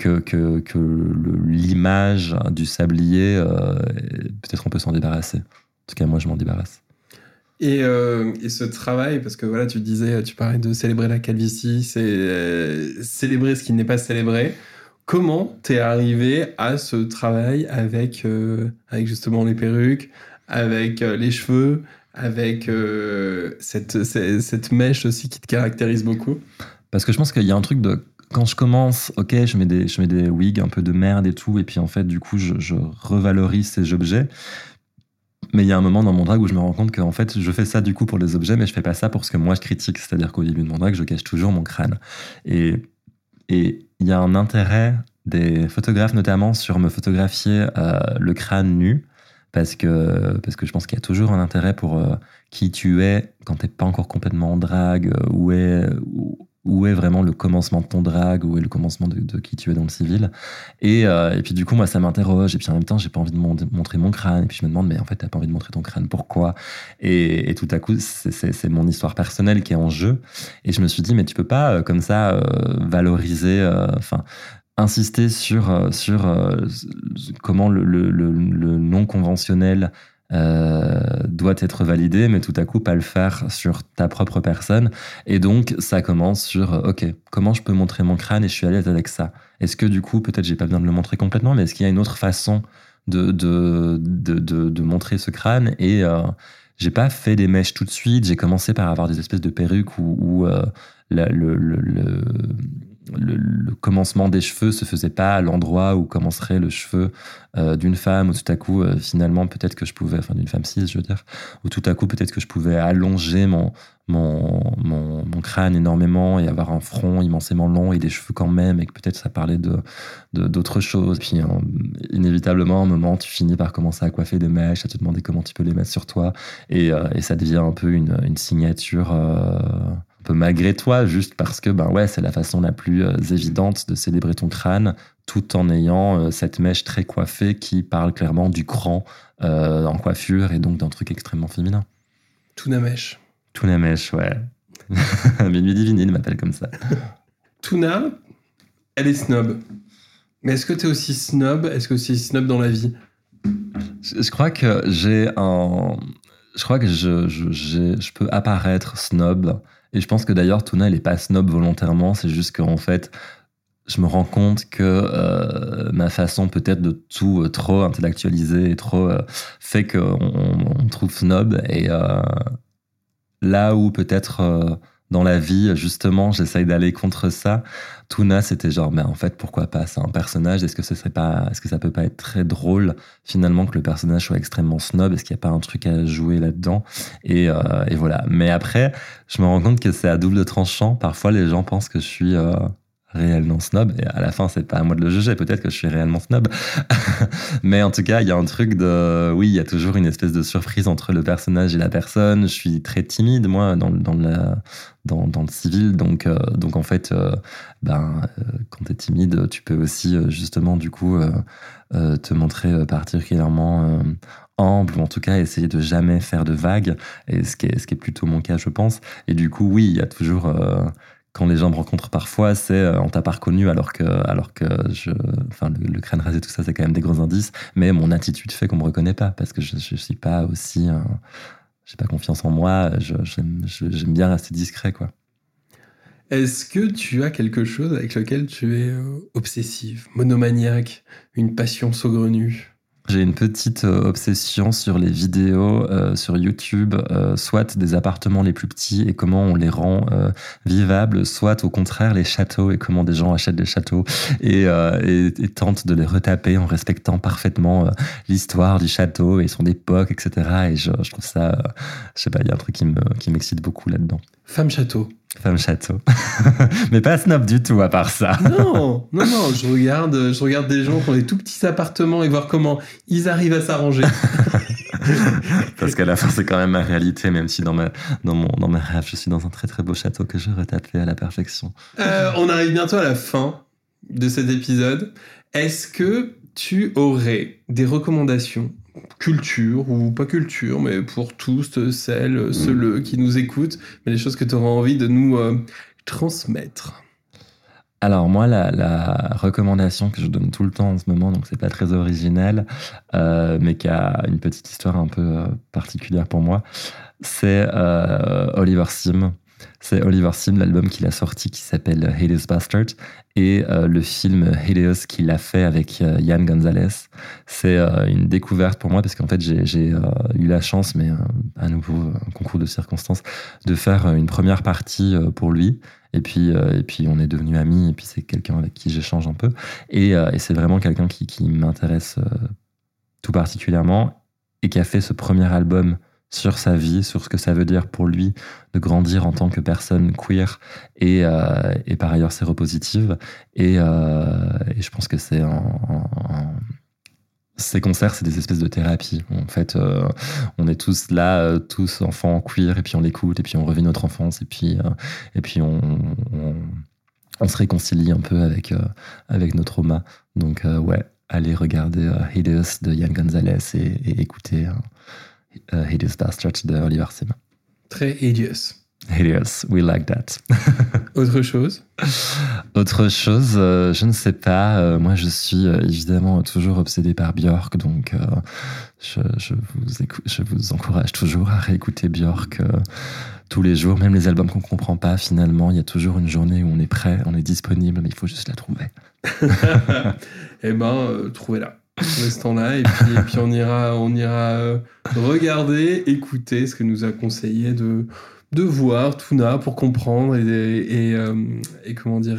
Que, que, que l'image du sablier, peut-être on peut s'en débarrasser. En tout cas, moi, je m'en débarrasse. Et, euh, et, ce travail, parce que voilà, tu disais, tu parlais de célébrer la calvitie, c'est euh, célébrer ce qui n'est pas célébré. Comment t'es arrivé à ce travail avec, euh, avec justement les perruques, avec les cheveux, avec cette, cette, mèche aussi qui te caractérise beaucoup? Parce que je pense qu'il y a un truc de quand je commence, ok, je mets des, je mets des wigs un peu de merde et tout, et puis en fait, du coup, je revalorise ces objets. Mais il y a un moment dans mon drag où je me rends compte qu'en fait, je fais ça du coup pour les objets, mais je fais pas ça pour ce que moi je critique. C'est-à-dire qu'au début de mon drag, je cache toujours mon crâne. Et il y a un intérêt des photographes notamment sur me photographier euh, le crâne nu parce que parce que je pense qu'il y a toujours un intérêt pour euh, qui tu es quand t'es pas encore complètement en drague, euh, où est où est vraiment le commencement de ton drag, où est le commencement de, qui tu es dans le civil. Et, euh, et puis du coup, moi, ça m'interroge. Et puis en même temps, j'ai pas envie de mon montrer mon crâne. Et puis je me demande, mais en fait, t'as pas envie de montrer ton crâne, pourquoi? Et, et, tout à coup, c'est mon histoire personnelle qui est en jeu. Et je me suis dit, mais tu peux pas euh, comme ça euh, valoriser, enfin insister sur, sur comment le, le, le non conventionnel euh, doit être validé, mais tout à coup pas le faire sur ta propre personne. Et donc ça commence sur ok, comment je peux montrer mon crâne et je suis à l'aise avec ça? Est-ce que du coup peut-être j'ai pas besoin de le montrer complètement, mais est-ce qu'il y a une autre façon de de, de, de, montrer ce crâne? Et euh, j'ai pas fait des mèches tout de suite. J'ai commencé par avoir des espèces de perruques où euh, la, le, le, le le, commencement des cheveux se faisait pas à l'endroit où commencerait le cheveu euh, d'une femme, ou tout à coup, euh, finalement, peut-être que je pouvais, enfin d'une femme cis, je veux dire, ou tout à coup, peut-être que je pouvais allonger mon, mon, mon, crâne énormément et avoir un front immensément long et des cheveux quand même, et que peut-être ça parlait de d'autres choses. Puis, inévitablement, à un moment, tu finis par commencer à coiffer des mèches, à te demander comment tu peux les mettre sur toi, et, euh, ça devient un peu une, signature peu malgré toi, juste parce que ben ouais, c'est la façon la plus euh, évidente de célébrer ton crâne, tout en ayant euh, cette mèche très coiffée qui parle clairement du cran euh, en coiffure et donc d'un truc extrêmement féminin. Tuna mèche. Tuna mèche, ouais. Minuit Divinine m'appelle comme ça. Tuna, elle est snob. Mais est-ce que tu es aussi snob? Est-ce que tu es aussi snob dans la vie? Je, je crois que j'ai un. Je crois que je, je, je peux apparaître snob. Et je pense que d'ailleurs, Tuna, elle est pas snob volontairement. C'est juste qu'en fait, je me rends compte que euh, ma façon peut-être de tout euh, trop intellectualiser et trop euh, fait qu'on on, trouve snob. Et là où peut-être dans la vie, justement, j'essaye d'aller contre ça. Tuna, c'était genre, mais en fait, pourquoi pas C'est un personnage. Est-ce que ce serait pas, est-ce que ça peut pas être très drôle finalement que le personnage soit extrêmement snob Est-ce qu'il n'y a pas un truc à jouer là-dedans? Et, euh, et voilà. Mais après, je me rends compte que c'est à double tranchant. Parfois, les gens pensent que je suis euh, réellement snob. Et à la fin, c'est pas à moi de le juger. Peut-être que je suis réellement snob. Mais en tout cas, il y a un truc de. Oui, il y a toujours une espèce de surprise entre le personnage et la personne. Je suis très timide, moi, dans, dans, la, dans, le civil. Donc, euh, donc en fait, euh, ben, euh, quand tu es timide, tu peux aussi, justement, du coup, te montrer particulièrement. humble ou en tout cas essayer de jamais faire de vagues et ce qui est ce qui est plutôt mon cas je pense et du coup oui il y a toujours quand les gens me rencontrent parfois, c'est euh, on t'a pas reconnu alors que, alors que je, enfin, le, crâne rasé, tout ça, c'est quand même des gros indices. Mais mon attitude fait qu'on me reconnaît pas parce que je, je suis pas aussi, euh, j'ai pas confiance en moi. j'aime bien rester discret, quoi. Est-ce que tu as quelque chose avec lequel tu es euh, obsessive, monomaniaque, une passion saugrenue? J'ai une petite euh, obsession sur les vidéos euh, sur YouTube, euh, soit des appartements les plus petits et comment on les rend euh, vivables, soit au contraire les châteaux et comment des gens achètent des châteaux et, euh, et, et tentent de les retaper en respectant parfaitement euh, l'histoire du château et son époque, etc. Et je, je trouve ça, je sais pas, il y a un truc qui me qui m'excite beaucoup là-dedans. Femme château. Femme château, mais pas snob du tout à part ça. Non, non, non, je regarde, je regarde des gens qui ont des tout petits appartements et voir comment ils arrivent à s'arranger. Parce qu'à la fin, c'est quand même ma réalité, même si dans, ma, dans, mon, dans mes rêves, je suis dans un très très beau château que je retapais à la perfection. Euh, on arrive bientôt à la fin de cet épisode. Est-ce que tu aurais des recommandations culture ou pas culture, mais pour tous celles, ceux qui nous écoutent, mais des choses que tu auras envie de nous euh, transmettre Alors moi, la, la recommandation que je donne tout le temps en ce moment, donc c'est pas très original, euh, mais qui a une petite histoire un peu euh, particulière pour moi, c'est Oliver Sim. C'est Oliver Sim, l'album qu'il a sorti qui s'appelle Hideous Bastard, et euh, le film Hideous qu'il a fait avec euh, Yann Gonzalez. C'est euh, une découverte pour moi parce qu'en fait j'ai euh, eu la chance, mais à nouveau un concours de circonstances, de faire une première partie pour lui. Et puis, et puis on est devenus amis, et puis c'est quelqu'un avec qui j'échange un peu. Et, c'est vraiment quelqu'un qui, m'intéresse tout particulièrement et qui a fait ce premier album sur sa vie, sur ce que ça veut dire pour lui de grandir en tant que personne queer et, euh, et par ailleurs séropositive. Et, euh, et je pense que c'est un, ces concerts, c'est des espèces de thérapie. En fait, euh, on est tous là, tous enfants queer, et puis on l'écoute, et puis on revit notre enfance, et puis, et puis on, on, se réconcilie un peu avec, avec nos traumas. Donc, ouais, allez regarder Hideous de Yann Gonzalez et, et écouter euh, Hideous Bastard de Oliver Sim. Très hideous. Hideous, we like that. Autre chose Autre chose, euh, je ne sais pas. euh, moi, je suis euh, évidemment toujours obsédé par Björk, donc euh, je, je vous écou- je vous encourage toujours à réécouter Björk tous les jours, même les albums qu'on comprend pas. Finalement, il y a toujours une journée où on est prêt, on est disponible, mais il faut juste la trouver. Eh ben, euh, trouvez-la. Restons-là et puis, on ira, on ira euh, regarder, écouter ce que nous a conseillé de, voir Tuna pour comprendre et, euh, comment dire.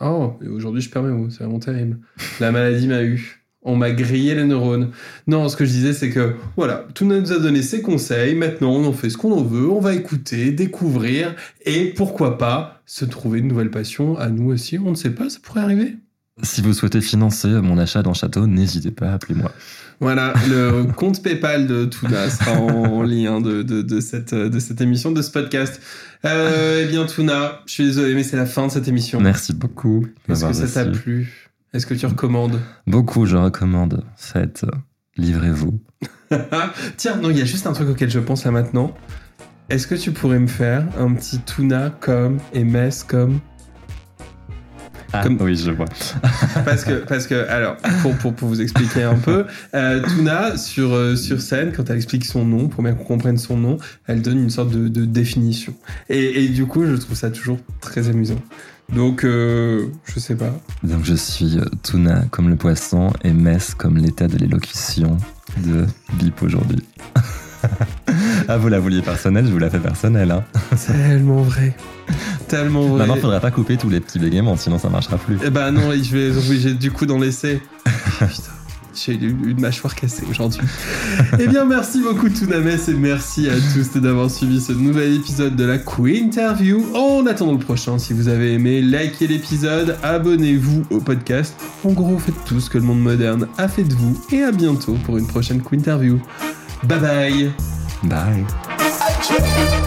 Oh, aujourd'hui je perds mes mots, c'est vraiment terrible. La maladie m'a eu. On m'a grillé les neurones. Non, ce que je disais, c'est que voilà, Tuna nous a donné ses conseils. Maintenant, on en fait ce qu'on en veut. On va écouter, découvrir et pourquoi pas se trouver une nouvelle passion à nous aussi. On ne sait pas, ça pourrait arriver. Si vous souhaitez financer mon achat d'un château, n'hésitez pas, appelez-moi. Voilà, le compte PayPal de Tuna sera en lien de, de, de cette, de cette émission, de ce podcast. Euh, eh bien, Tuna, je suis désolé, mais c'est la fin de cette émission. Merci beaucoup. Est-ce que ça t'a plu? Est-ce que tu recommandes? Beaucoup, je recommande. Faites, livrez-vous. Tiens, non, il y a juste un truc auquel je pense là maintenant. Est-ce que tu pourrais me faire un petit Tuna comme et Mess comme Ah, Comme- oui, je vois. parce que, parce que, alors, pour, pour, pour vous expliquer un peu, euh, Tuna, sur, euh, sur scène, quand elle explique son nom, pour bien qu'on comprenne son nom, elle donne une sorte de, de définition. Et, et du coup, je trouve ça toujours très amusant. Donc, euh, je sais pas. Donc je suis Tuna comme le poisson et Mess comme l'état de l'élocution de Bip aujourd'hui. ah, vous la vouliez personnelle, je vous la fais personnelle. Hein. Tellement vrai. Tellement vrai. Maintenant, faudrait pas couper tous les petits bégaiements, sinon ça marchera plus. Eh ben non, je vais obligé du coup d'en laisser. Ah, putain, j'ai eu une mâchoire cassée aujourd'hui. eh bien, merci beaucoup Tounames et merci à tous d'avoir suivi ce nouvel épisode de la Queen Interview. En attendant le prochain, si vous avez aimé, likez l'épisode, abonnez-vous au podcast. En gros, faites tout ce que le monde moderne a fait de vous et à bientôt pour une prochaine Queen Interview. Bye bye Bye.